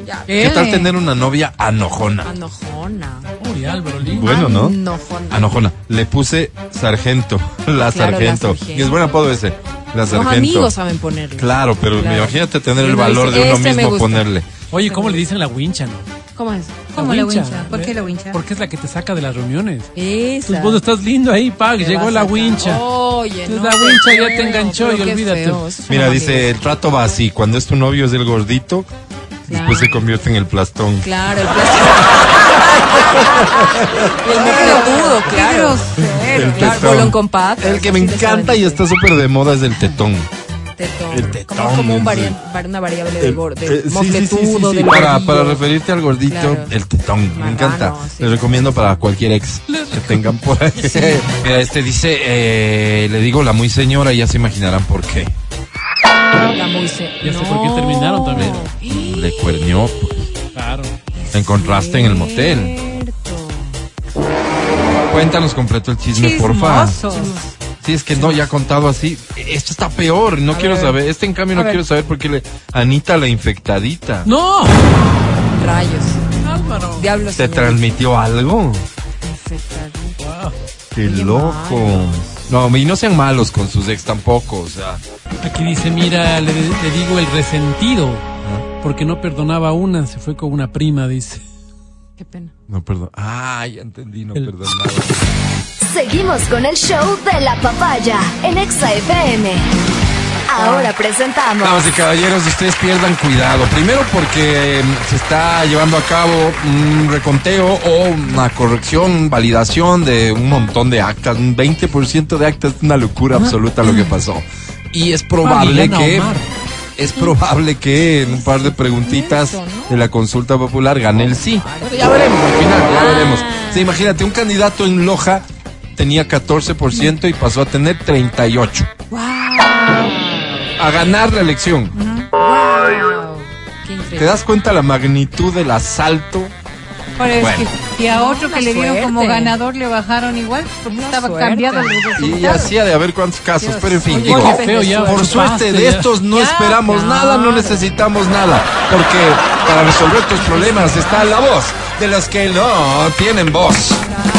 Ya.
¿Qué tal tener una novia anojona?
Anojona.
Uy, Álvaro, lindo.
Bueno, ¿no?
Anojona.
Anojona. Le puse sargento. La
Claro, la
sargento. Y es buen apodo ese. La
Los
sargento.
amigos saben ponerlo.
Claro, pero
Claro.
imagínate tener el valor
dice,
de uno
"Este
mismo
gusta".
ponerle.
Oye, ¿cómo le dicen la wincha, no?
¿Cómo es?
¿Cómo la wincha? ¿Por qué la wincha?
Porque es la que te saca de las reuniones.
Esa.
Pues vos estás lindo ahí, pag, llegó la wincha.
Oye,
Entonces
no,
la wincha ya te enganchó y olvídate.
Mira, dice, el trato va así. Cuando es tu novio es el gordito, después se convierte en el plastón.
Claro, el y el mofletudo, claro.
El
Claro,
tetón.
bolón con patas.
El que me encanta y está súper de moda es el tetón.
Tetón.
el tetón,
Como, como un
el-
una variable.
Eh,
Del
sí, sí, sí,
mofletudo,
sí, sí,
del
Para, referirte al gordito,
Claro.
el tetón. Me encanta.
sí.
Les recomiendo para cualquier ex que tengan por ahí. Mira, este dice, eh, le digo la muy señora y ya se imaginarán por qué.
La
Ya sé por qué terminaron también.
Le cuernió. pues.
Claro.
Te encontraste en el motel. Cuéntanos completo el chisme, porfa. Sí, es que no, ya contado así. Esto está peor. No quiero saber. Este, en cambio, no quiero saber porque le. Anita la infectadita.
¡No!
Rayos.
Álvaro.
Diablos.
¿Te transmitió algo? Qué
Oye,
loco. No, y no sean malos con sus ex tampoco, o sea.
Aquí dice, mira, le, le digo el resentido. Porque no perdonaba a una, se fue con una prima, dice.
Qué pena.
No, perdón. Ah, ya entendí, no
El-
perdonaba.
Seguimos con el show de la papaya en Exa FM. Ahora presentamos
Damas y caballeros, ustedes pierdan cuidado. Primero porque eh, se está llevando a cabo un reconteo o una corrección, validación de un montón de actas. Un 20% de actas es una locura absoluta lo que pasó. Y es probable que...
Omar.
Es probable que en un par de preguntitas de la consulta popular gane el sí. Ya veremos al final, ya veremos. Sí, imagínate, un candidato en Loja tenía 14% y pasó a tener 38%. A ganar la elección.
Wow. Qué increíble.
¿Te das cuenta la magnitud del asalto?
Que- y a otro que le dieron como ganador le bajaron igual, porque estaba
suerte.
cambiado el
Y
resultado.
así ha de haber cuántos casos,
Dios.
pero en fin,
Oye,
digo,
qué feo ya.
por suerte de estos no
Ya,
esperamos
claro.
nada, no necesitamos nada, porque para resolver tus problemas está la voz de los que no tienen voz.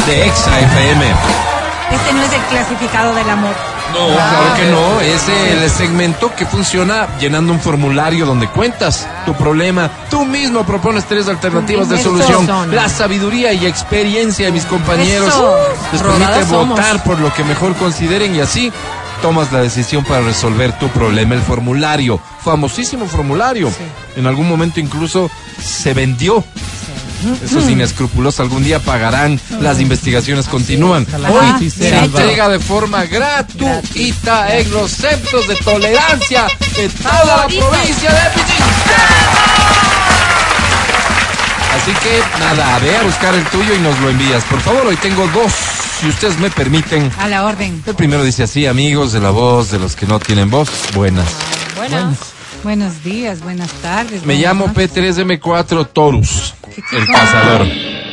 De Exa FM.
Este no es el clasificado del amor.
No, claro que no. Es el segmento que funciona llenando un formulario donde cuentas tu problema. Tú mismo propones tres alternativas de solución. La sabiduría y experiencia de mis compañeros les permite votar por lo que mejor consideren y así tomas la decisión para resolver tu problema. El formulario, famosísimo formulario. En algún momento incluso se vendió. Esos inescrupulosos algún día pagarán, las investigaciones continúan. Hoy se entrega de forma gratuita en los centros de tolerancia de toda la provincia de Pichincha. Así que nada, ve a buscar el tuyo y nos lo envías. Por favor, hoy tengo dos, si ustedes me permiten.
A la orden.
El primero dice así, amigos de la voz, de los que no tienen voz, buenas.
Buenas.
Buenos días, buenas tardes.
Me
buenas
llamo
noches.
P3M4 Torus,
¿Qué
el cazador.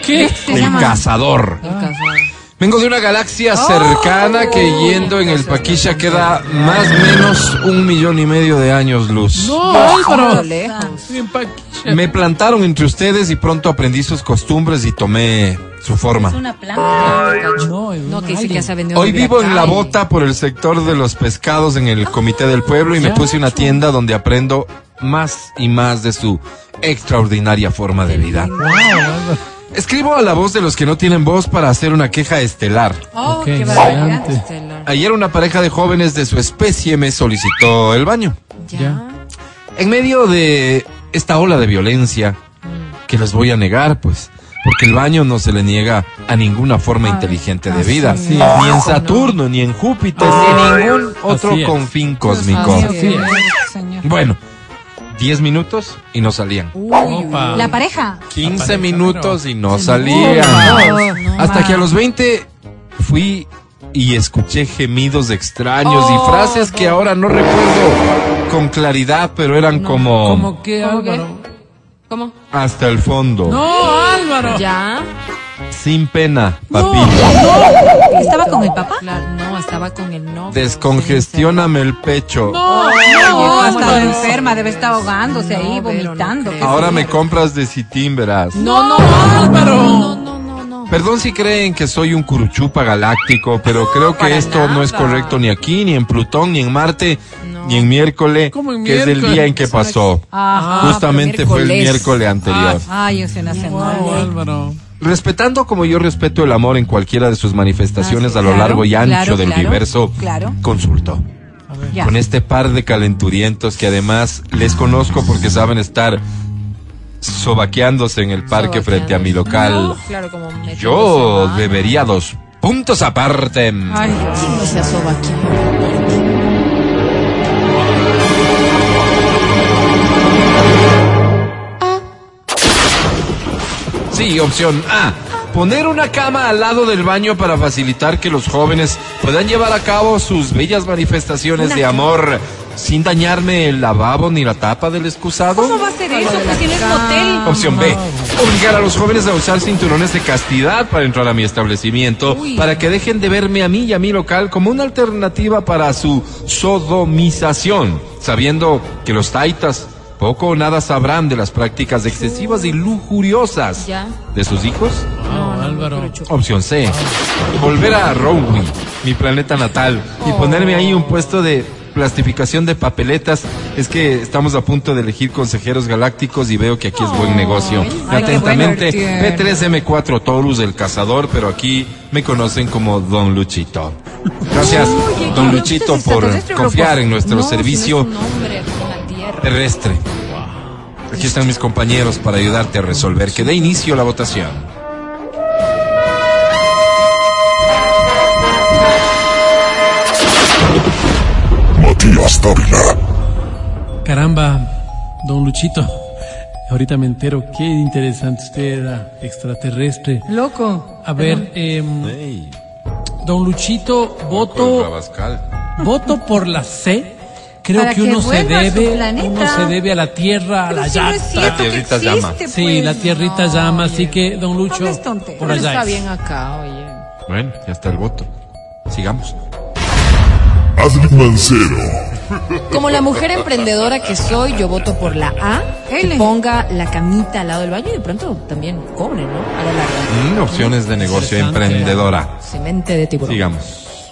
¿Qué?
El cazador.
El cazador.
Vengo de una galaxia cercana que yendo en el Paquisha queda más o menos un millón y medio de años luz.
No, Álvaro.
Me plantaron entre ustedes y pronto aprendí sus costumbres y tomé su forma.
Una planta.
No, es
No,
un
que dice que
alien.
ya se ha vendido
Hoy vivo en la bota por el sector de los pescados en el comité del pueblo y me puse una tienda donde aprendo más y más de su extraordinaria forma de vida.
Wow.
Escribo a la voz de los que no tienen voz para hacer una queja estelar.
Oh, qué barbaridad.
excelente.
Estelar.
Ayer una pareja de jóvenes de su especie me solicitó el baño.
Ya.
En medio de esta ola de violencia, que les voy a negar, pues, porque el baño no se le niega a ninguna forma inteligente de vida,
así
ni en Saturno, ni en Júpiter, ni en ningún otro confín cósmico.
Así es.
Señor.
Bueno, 10 minutos y no salían.
Opa.
La pareja.
15
pareja,
minutos y no
No,
salían.
no,
Hasta que a los 20 fui y escuché gemidos extraños y frases que ahora no recuerdo con claridad, pero eran como
¿Cómo. Álvaro?
¿Cómo?
hasta el fondo.
No, Álvaro.
Ya.
Sin pena, papito.
¿Estaba con el papá?
Claro, no, estaba con el novio.
Descongestióname el pecho.
No,
No, estado
Álvaro.
enferma, debe estar ahogándose ahí,
No, no
vomitando.
creo.
Ahora me compras de sitín, verás.
No, no,
Álvaro.
no, no, no, no.
Perdón si creen que soy un curuchupa galáctico, pero creo que
para
esto no es
nada.
correcto ni aquí, ni en Plutón, ni en Marte,
No.
ni en miércoles,
¿Cómo en
que es el día en que
no
pasó.
Ajá.
Justamente fue el
miércoles.
anterior.
Ay, es una semana.
Wow, Álvaro.
Respetando como yo respeto el amor en cualquiera de sus manifestaciones
Ah, sí,
a lo
claro,
largo y ancho
claro,
del
claro,
universo,
claro.
consulto.
Ya.
Con este par de calenturientos que además les conozco porque saben estar sobaqueándose en el parque frente a mi local.
No, claro, como
Yo debería dos puntos aparte.
Ay.
No se
Sí, opción A. Poner una cama al lado del baño para facilitar que los jóvenes puedan llevar a cabo sus bellas manifestaciones de amor sin dañarme el lavabo ni la tapa del excusado.
¿Cómo va a ser eso? Pues si no es motel.
Opción B. Obligar a los jóvenes a usar cinturones de castidad para entrar a mi establecimiento, para que dejen de verme a mí y a mi local como una alternativa para su sodomización, sabiendo que los taitas poco o nada sabrán de las prácticas excesivas y lujuriosas
Ya.
de sus hijos.
No, Álvaro.
Opción C. Volver a Rowley, mi planeta natal, y ponerme ahí un puesto de plastificación de papeletas. Es que estamos a punto de elegir consejeros galácticos y veo que aquí es buen negocio.
ay, qué
Atentamente,
bueno,
P3M4 Taurus el cazador, pero aquí me conocen como Don Luchito. Gracias, Don Luchito, por confiar en nuestro
No, si no
terrestre. Aquí están mis compañeros para ayudarte a resolver. Que dé inicio la votación.
Matías Dávila.
Caramba, don Luchito. Ahorita me entero, qué interesante usted era extraterrestre.
Loco.
A ver, em,
Hey,
don Luchito, voto, voto por la C. Creo que
que
uno se debe, uno se debe a la tierra, a la
si
llanta.
La tierrita llama.
Sí,
pues.
la tierrita
No,
llama,
oye.
así que don Lucho, por allá.
está
es.
bien acá, oye.
Bueno, ya está el voto. Sigamos.
Adri Mancero.
Como la mujer emprendedora que soy, yo voto por la A. Que ponga la camita al lado del baño y de pronto también cobre, ¿no? A la larga.
Mm, opciones de negocio emprendedora.
Semente de tiburón.
Sigamos.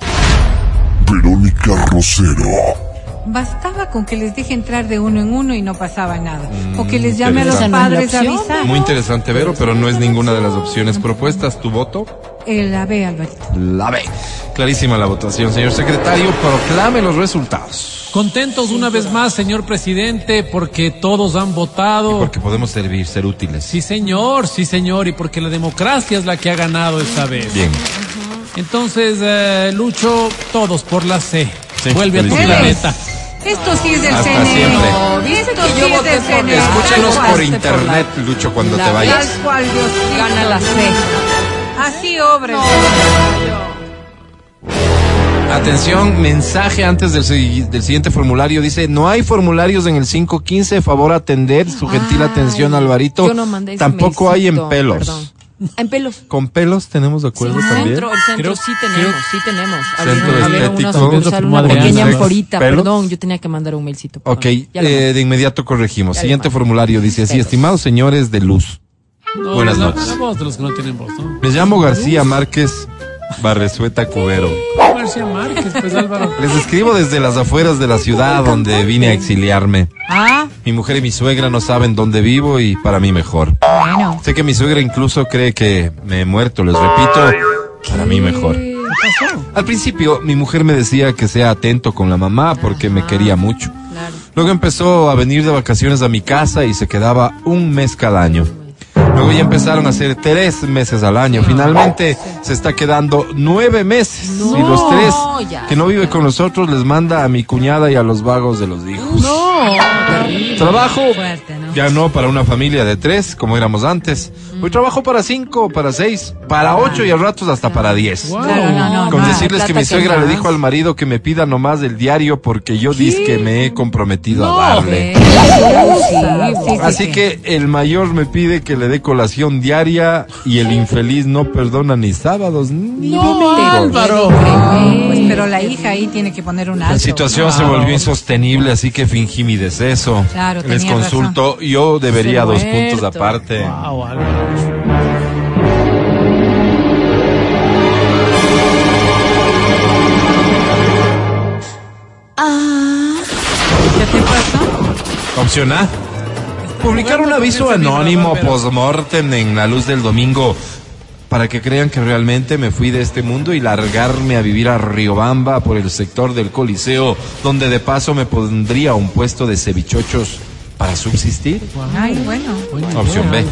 Verónica Rosero.
Bastaba con que les deje entrar de uno en uno y no pasaba nada. o que
Mm,
les llame a los padres a
la
avisar.
Muy interesante, Vero, pero no es ninguna de las opciones propuestas. ¿Tu voto?
El ave, Alvarito.
La B. Clarísima la votación, señor secretario. Proclame los resultados.
Contentos una vez más, señor presidente, porque todos han votado.
Porque podemos servir, ser útiles.
Sí, señor, sí, señor, y porque la democracia es la que ha ganado esta vez.
Bien.
Entonces, eh, Lucho, todos por la C.
Sí,
Vuelve a tu planeta.
Esto sí es del
Hasta
CNE.
siempre.
No, ¿viste
Esto sí
yo
es del CNE.
Tal
por internet, Lucho, cuando
La
te vayas.
Tal cual, Dios.
Gana la C.
Así obra.
Atención, mensaje antes del, si- del siguiente formulario. Dice, no hay formularios en el 515, favor atender, su gentil
Ay,
atención, Alvarito.
Yo no mandé ese
Tampoco hay en pelos.
perdón. En pelos.
¿Con pelos tenemos de
Sí,
acuerdo
el
también?
centro, el centro
Creo-
sí tenemos,
creo-
sí tenemos.
Centro estético.
una sucursal, una pequeña
pelos.
perdón, yo tenía que mandar un mailcito.
Ok, eh, de inmediato corregimos.
Ya
Siguiente formulario dice así,
Pelos.
estimados señores de luz.
No,
Buenas noches.
Los que no tienen voz, ¿no?
Me llamo García Márquez Barresueta Cubero.
García Márquez, pues Álvaro.
Les escribo desde las afueras de la ciudad donde vine a exiliarme.
Ah,
Mi mujer y mi suegra no saben dónde vivo y para mí mejor.
bueno.
Sé que mi suegra incluso cree que me he muerto, les repito, para mí mejor. Al principio mi mujer me decía que sea atento con la mamá porque me quería mucho.
Claro.
Luego empezó a venir de vacaciones a mi casa y se quedaba un mes cada año. Luego ya empezaron a ser tres meses al año. Finalmente se está quedando nueve meses.
No,
y los tres que no vive con nosotros les manda a mi cuñada y a los vagos de los hijos.
No, terrible.
Trabajo
Fuerte, ¿no?
Ya no para una familia de tres, como éramos antes. Hoy trabajo para cinco, para seis, para ocho y a ratos hasta para diez.
Wow.
Claro, no, no,
Con
no.
decirles que mi
que
suegra le dijo al marido que me pida nomás el diario porque yo dis que me he comprometido a darle.
Sí,
Sí, sí,
Así
sí.
que el mayor me pide que le dé colación diaria y el infeliz no perdona ni sábados ni domingos.
Álvaro.
No, pues, pero la hija ahí tiene que poner un alto.
La situación se
Claro.
volvió insostenible, así que fingí mi deceso.
Claro,
Les consulto, yo debería dos puntos aparte.
Wow, Álvaro.
¿Qué te pasó?
Opción A. Publicar un aviso anónimo post-mortem en la luz del domingo para que crean que realmente me fui de este mundo y largarme a vivir a Riobamba por el sector del Coliseo, donde de paso me pondría un puesto de cevichochos para subsistir.
Ay, bueno.
Opción B.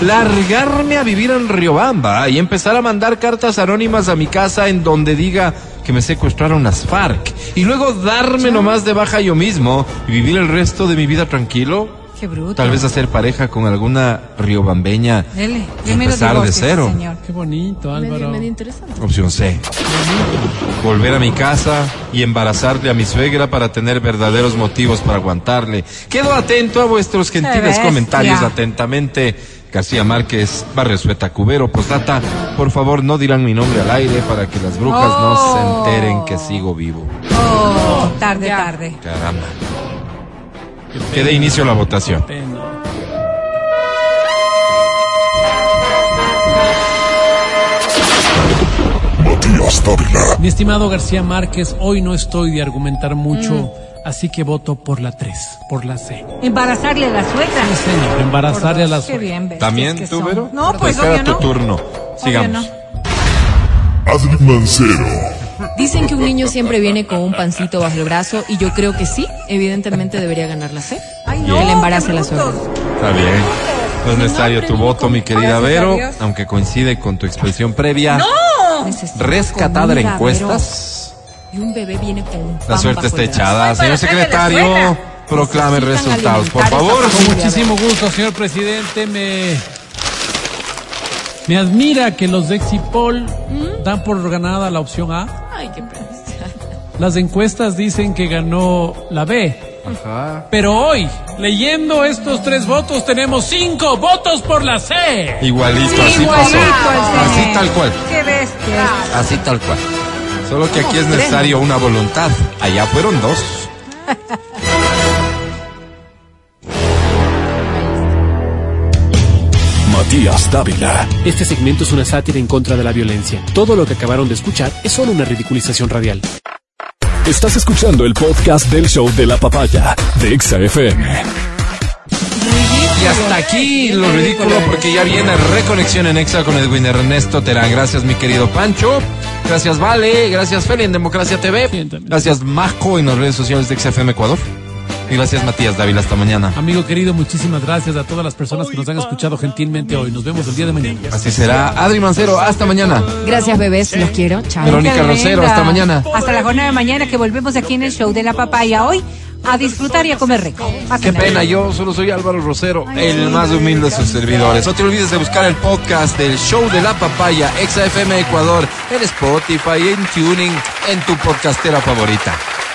Largarme a vivir en Riobamba y empezar a mandar cartas anónimas a mi casa en donde diga que me secuestraron las FARC y luego darme nomás de baja yo mismo y vivir el resto de mi vida tranquilo.
Qué bruto.
Tal vez hacer pareja con alguna riobambeña.
Dele,
empezar de cero.
señor.
Qué bonito,
Medio,
Álvaro.
medio interesante.
Opción C. Volver a mi casa y embarazarle a mi suegra para tener verdaderos motivos para aguantarle. Quedo atento a vuestros gentiles comentarios atentamente. García Márquez, Barrio Sueta Cubero, postdata, por favor no dirán mi nombre al aire para que las brujas no
Oh.
se enteren que sigo vivo.
Oh, tarde, tarde.
Caramba. Que dé inicio a la votación.
Matías Dávila.
Mi estimado García Márquez, hoy no estoy de argumentar mucho, así que voto por la 3, por la C.
Embarazarle a la suegra.
Sí, señor, embarazarle a la
Qué
suegra.
bien,
¿También tú,
son.
Vero?
No, pues
Espera
obvio
tu
no.
turno.
Obvio
Sigamos.
no.
Adri Mancero.
Dicen que un niño siempre viene con un pancito bajo el brazo y yo creo que sí, evidentemente debería ganar la C.
Ay,
Que le embarace la suegra.
Está bien. No es necesario tu voto, mi querida Vero, aunque coincide con tu expresión previa.
Necesito
Rescatada en
comida,
encuestas.
Y un bebé viene con un
La
pan
suerte
bajo
está echada. Señor secretario, proclame resultados, por favor.
Con muchísimo gusto, señor presidente. Me, me admira que los de Exipol dan por ganada la opción A.
Ay, qué pena.
Las encuestas dicen que ganó la B.
Ajá.
Pero hoy, leyendo estos tres votos, tenemos cinco votos por la C.
Igualito, así
Igualito
pasó. Así tal cual.
Qué bestia.
Así tal cual. Solo que aquí es necesario una voluntad. Allá fueron dos.
Matías Dávila.
Este segmento es una sátira en contra de la violencia. Todo lo que acabaron de escuchar es solo una ridiculización radial.
Estás escuchando el podcast del show de la papaya de Exa FM.
Y hasta aquí lo ridículo porque ya viene reconexión en Exa con Edwin Ernesto Terán. Gracias mi querido Pancho. Gracias Vale. Gracias Feli en Democracia TV. Gracias Majo en las redes sociales de XFM Ecuador. Gracias Matías Dávila. Hasta mañana.
Amigo querido, muchísimas gracias a todas las personas que nos han escuchado gentilmente hoy. Nos vemos el día de mañana.
Así será. Adri Mancero, hasta mañana.
Gracias, bebés. Los quiero. Chao.
Verónica Rosero, hasta mañana.
Hasta la jornada de mañana que volvemos aquí en el show de la papaya. Hoy a disfrutar y a comer rico.
Qué pena, yo solo soy Álvaro Rosero, el más humilde de sus servidores. No te olvides de buscar el podcast del Show de la Papaya, Exa FM Ecuador, en Spotify, en Tuning, en tu podcastera favorita.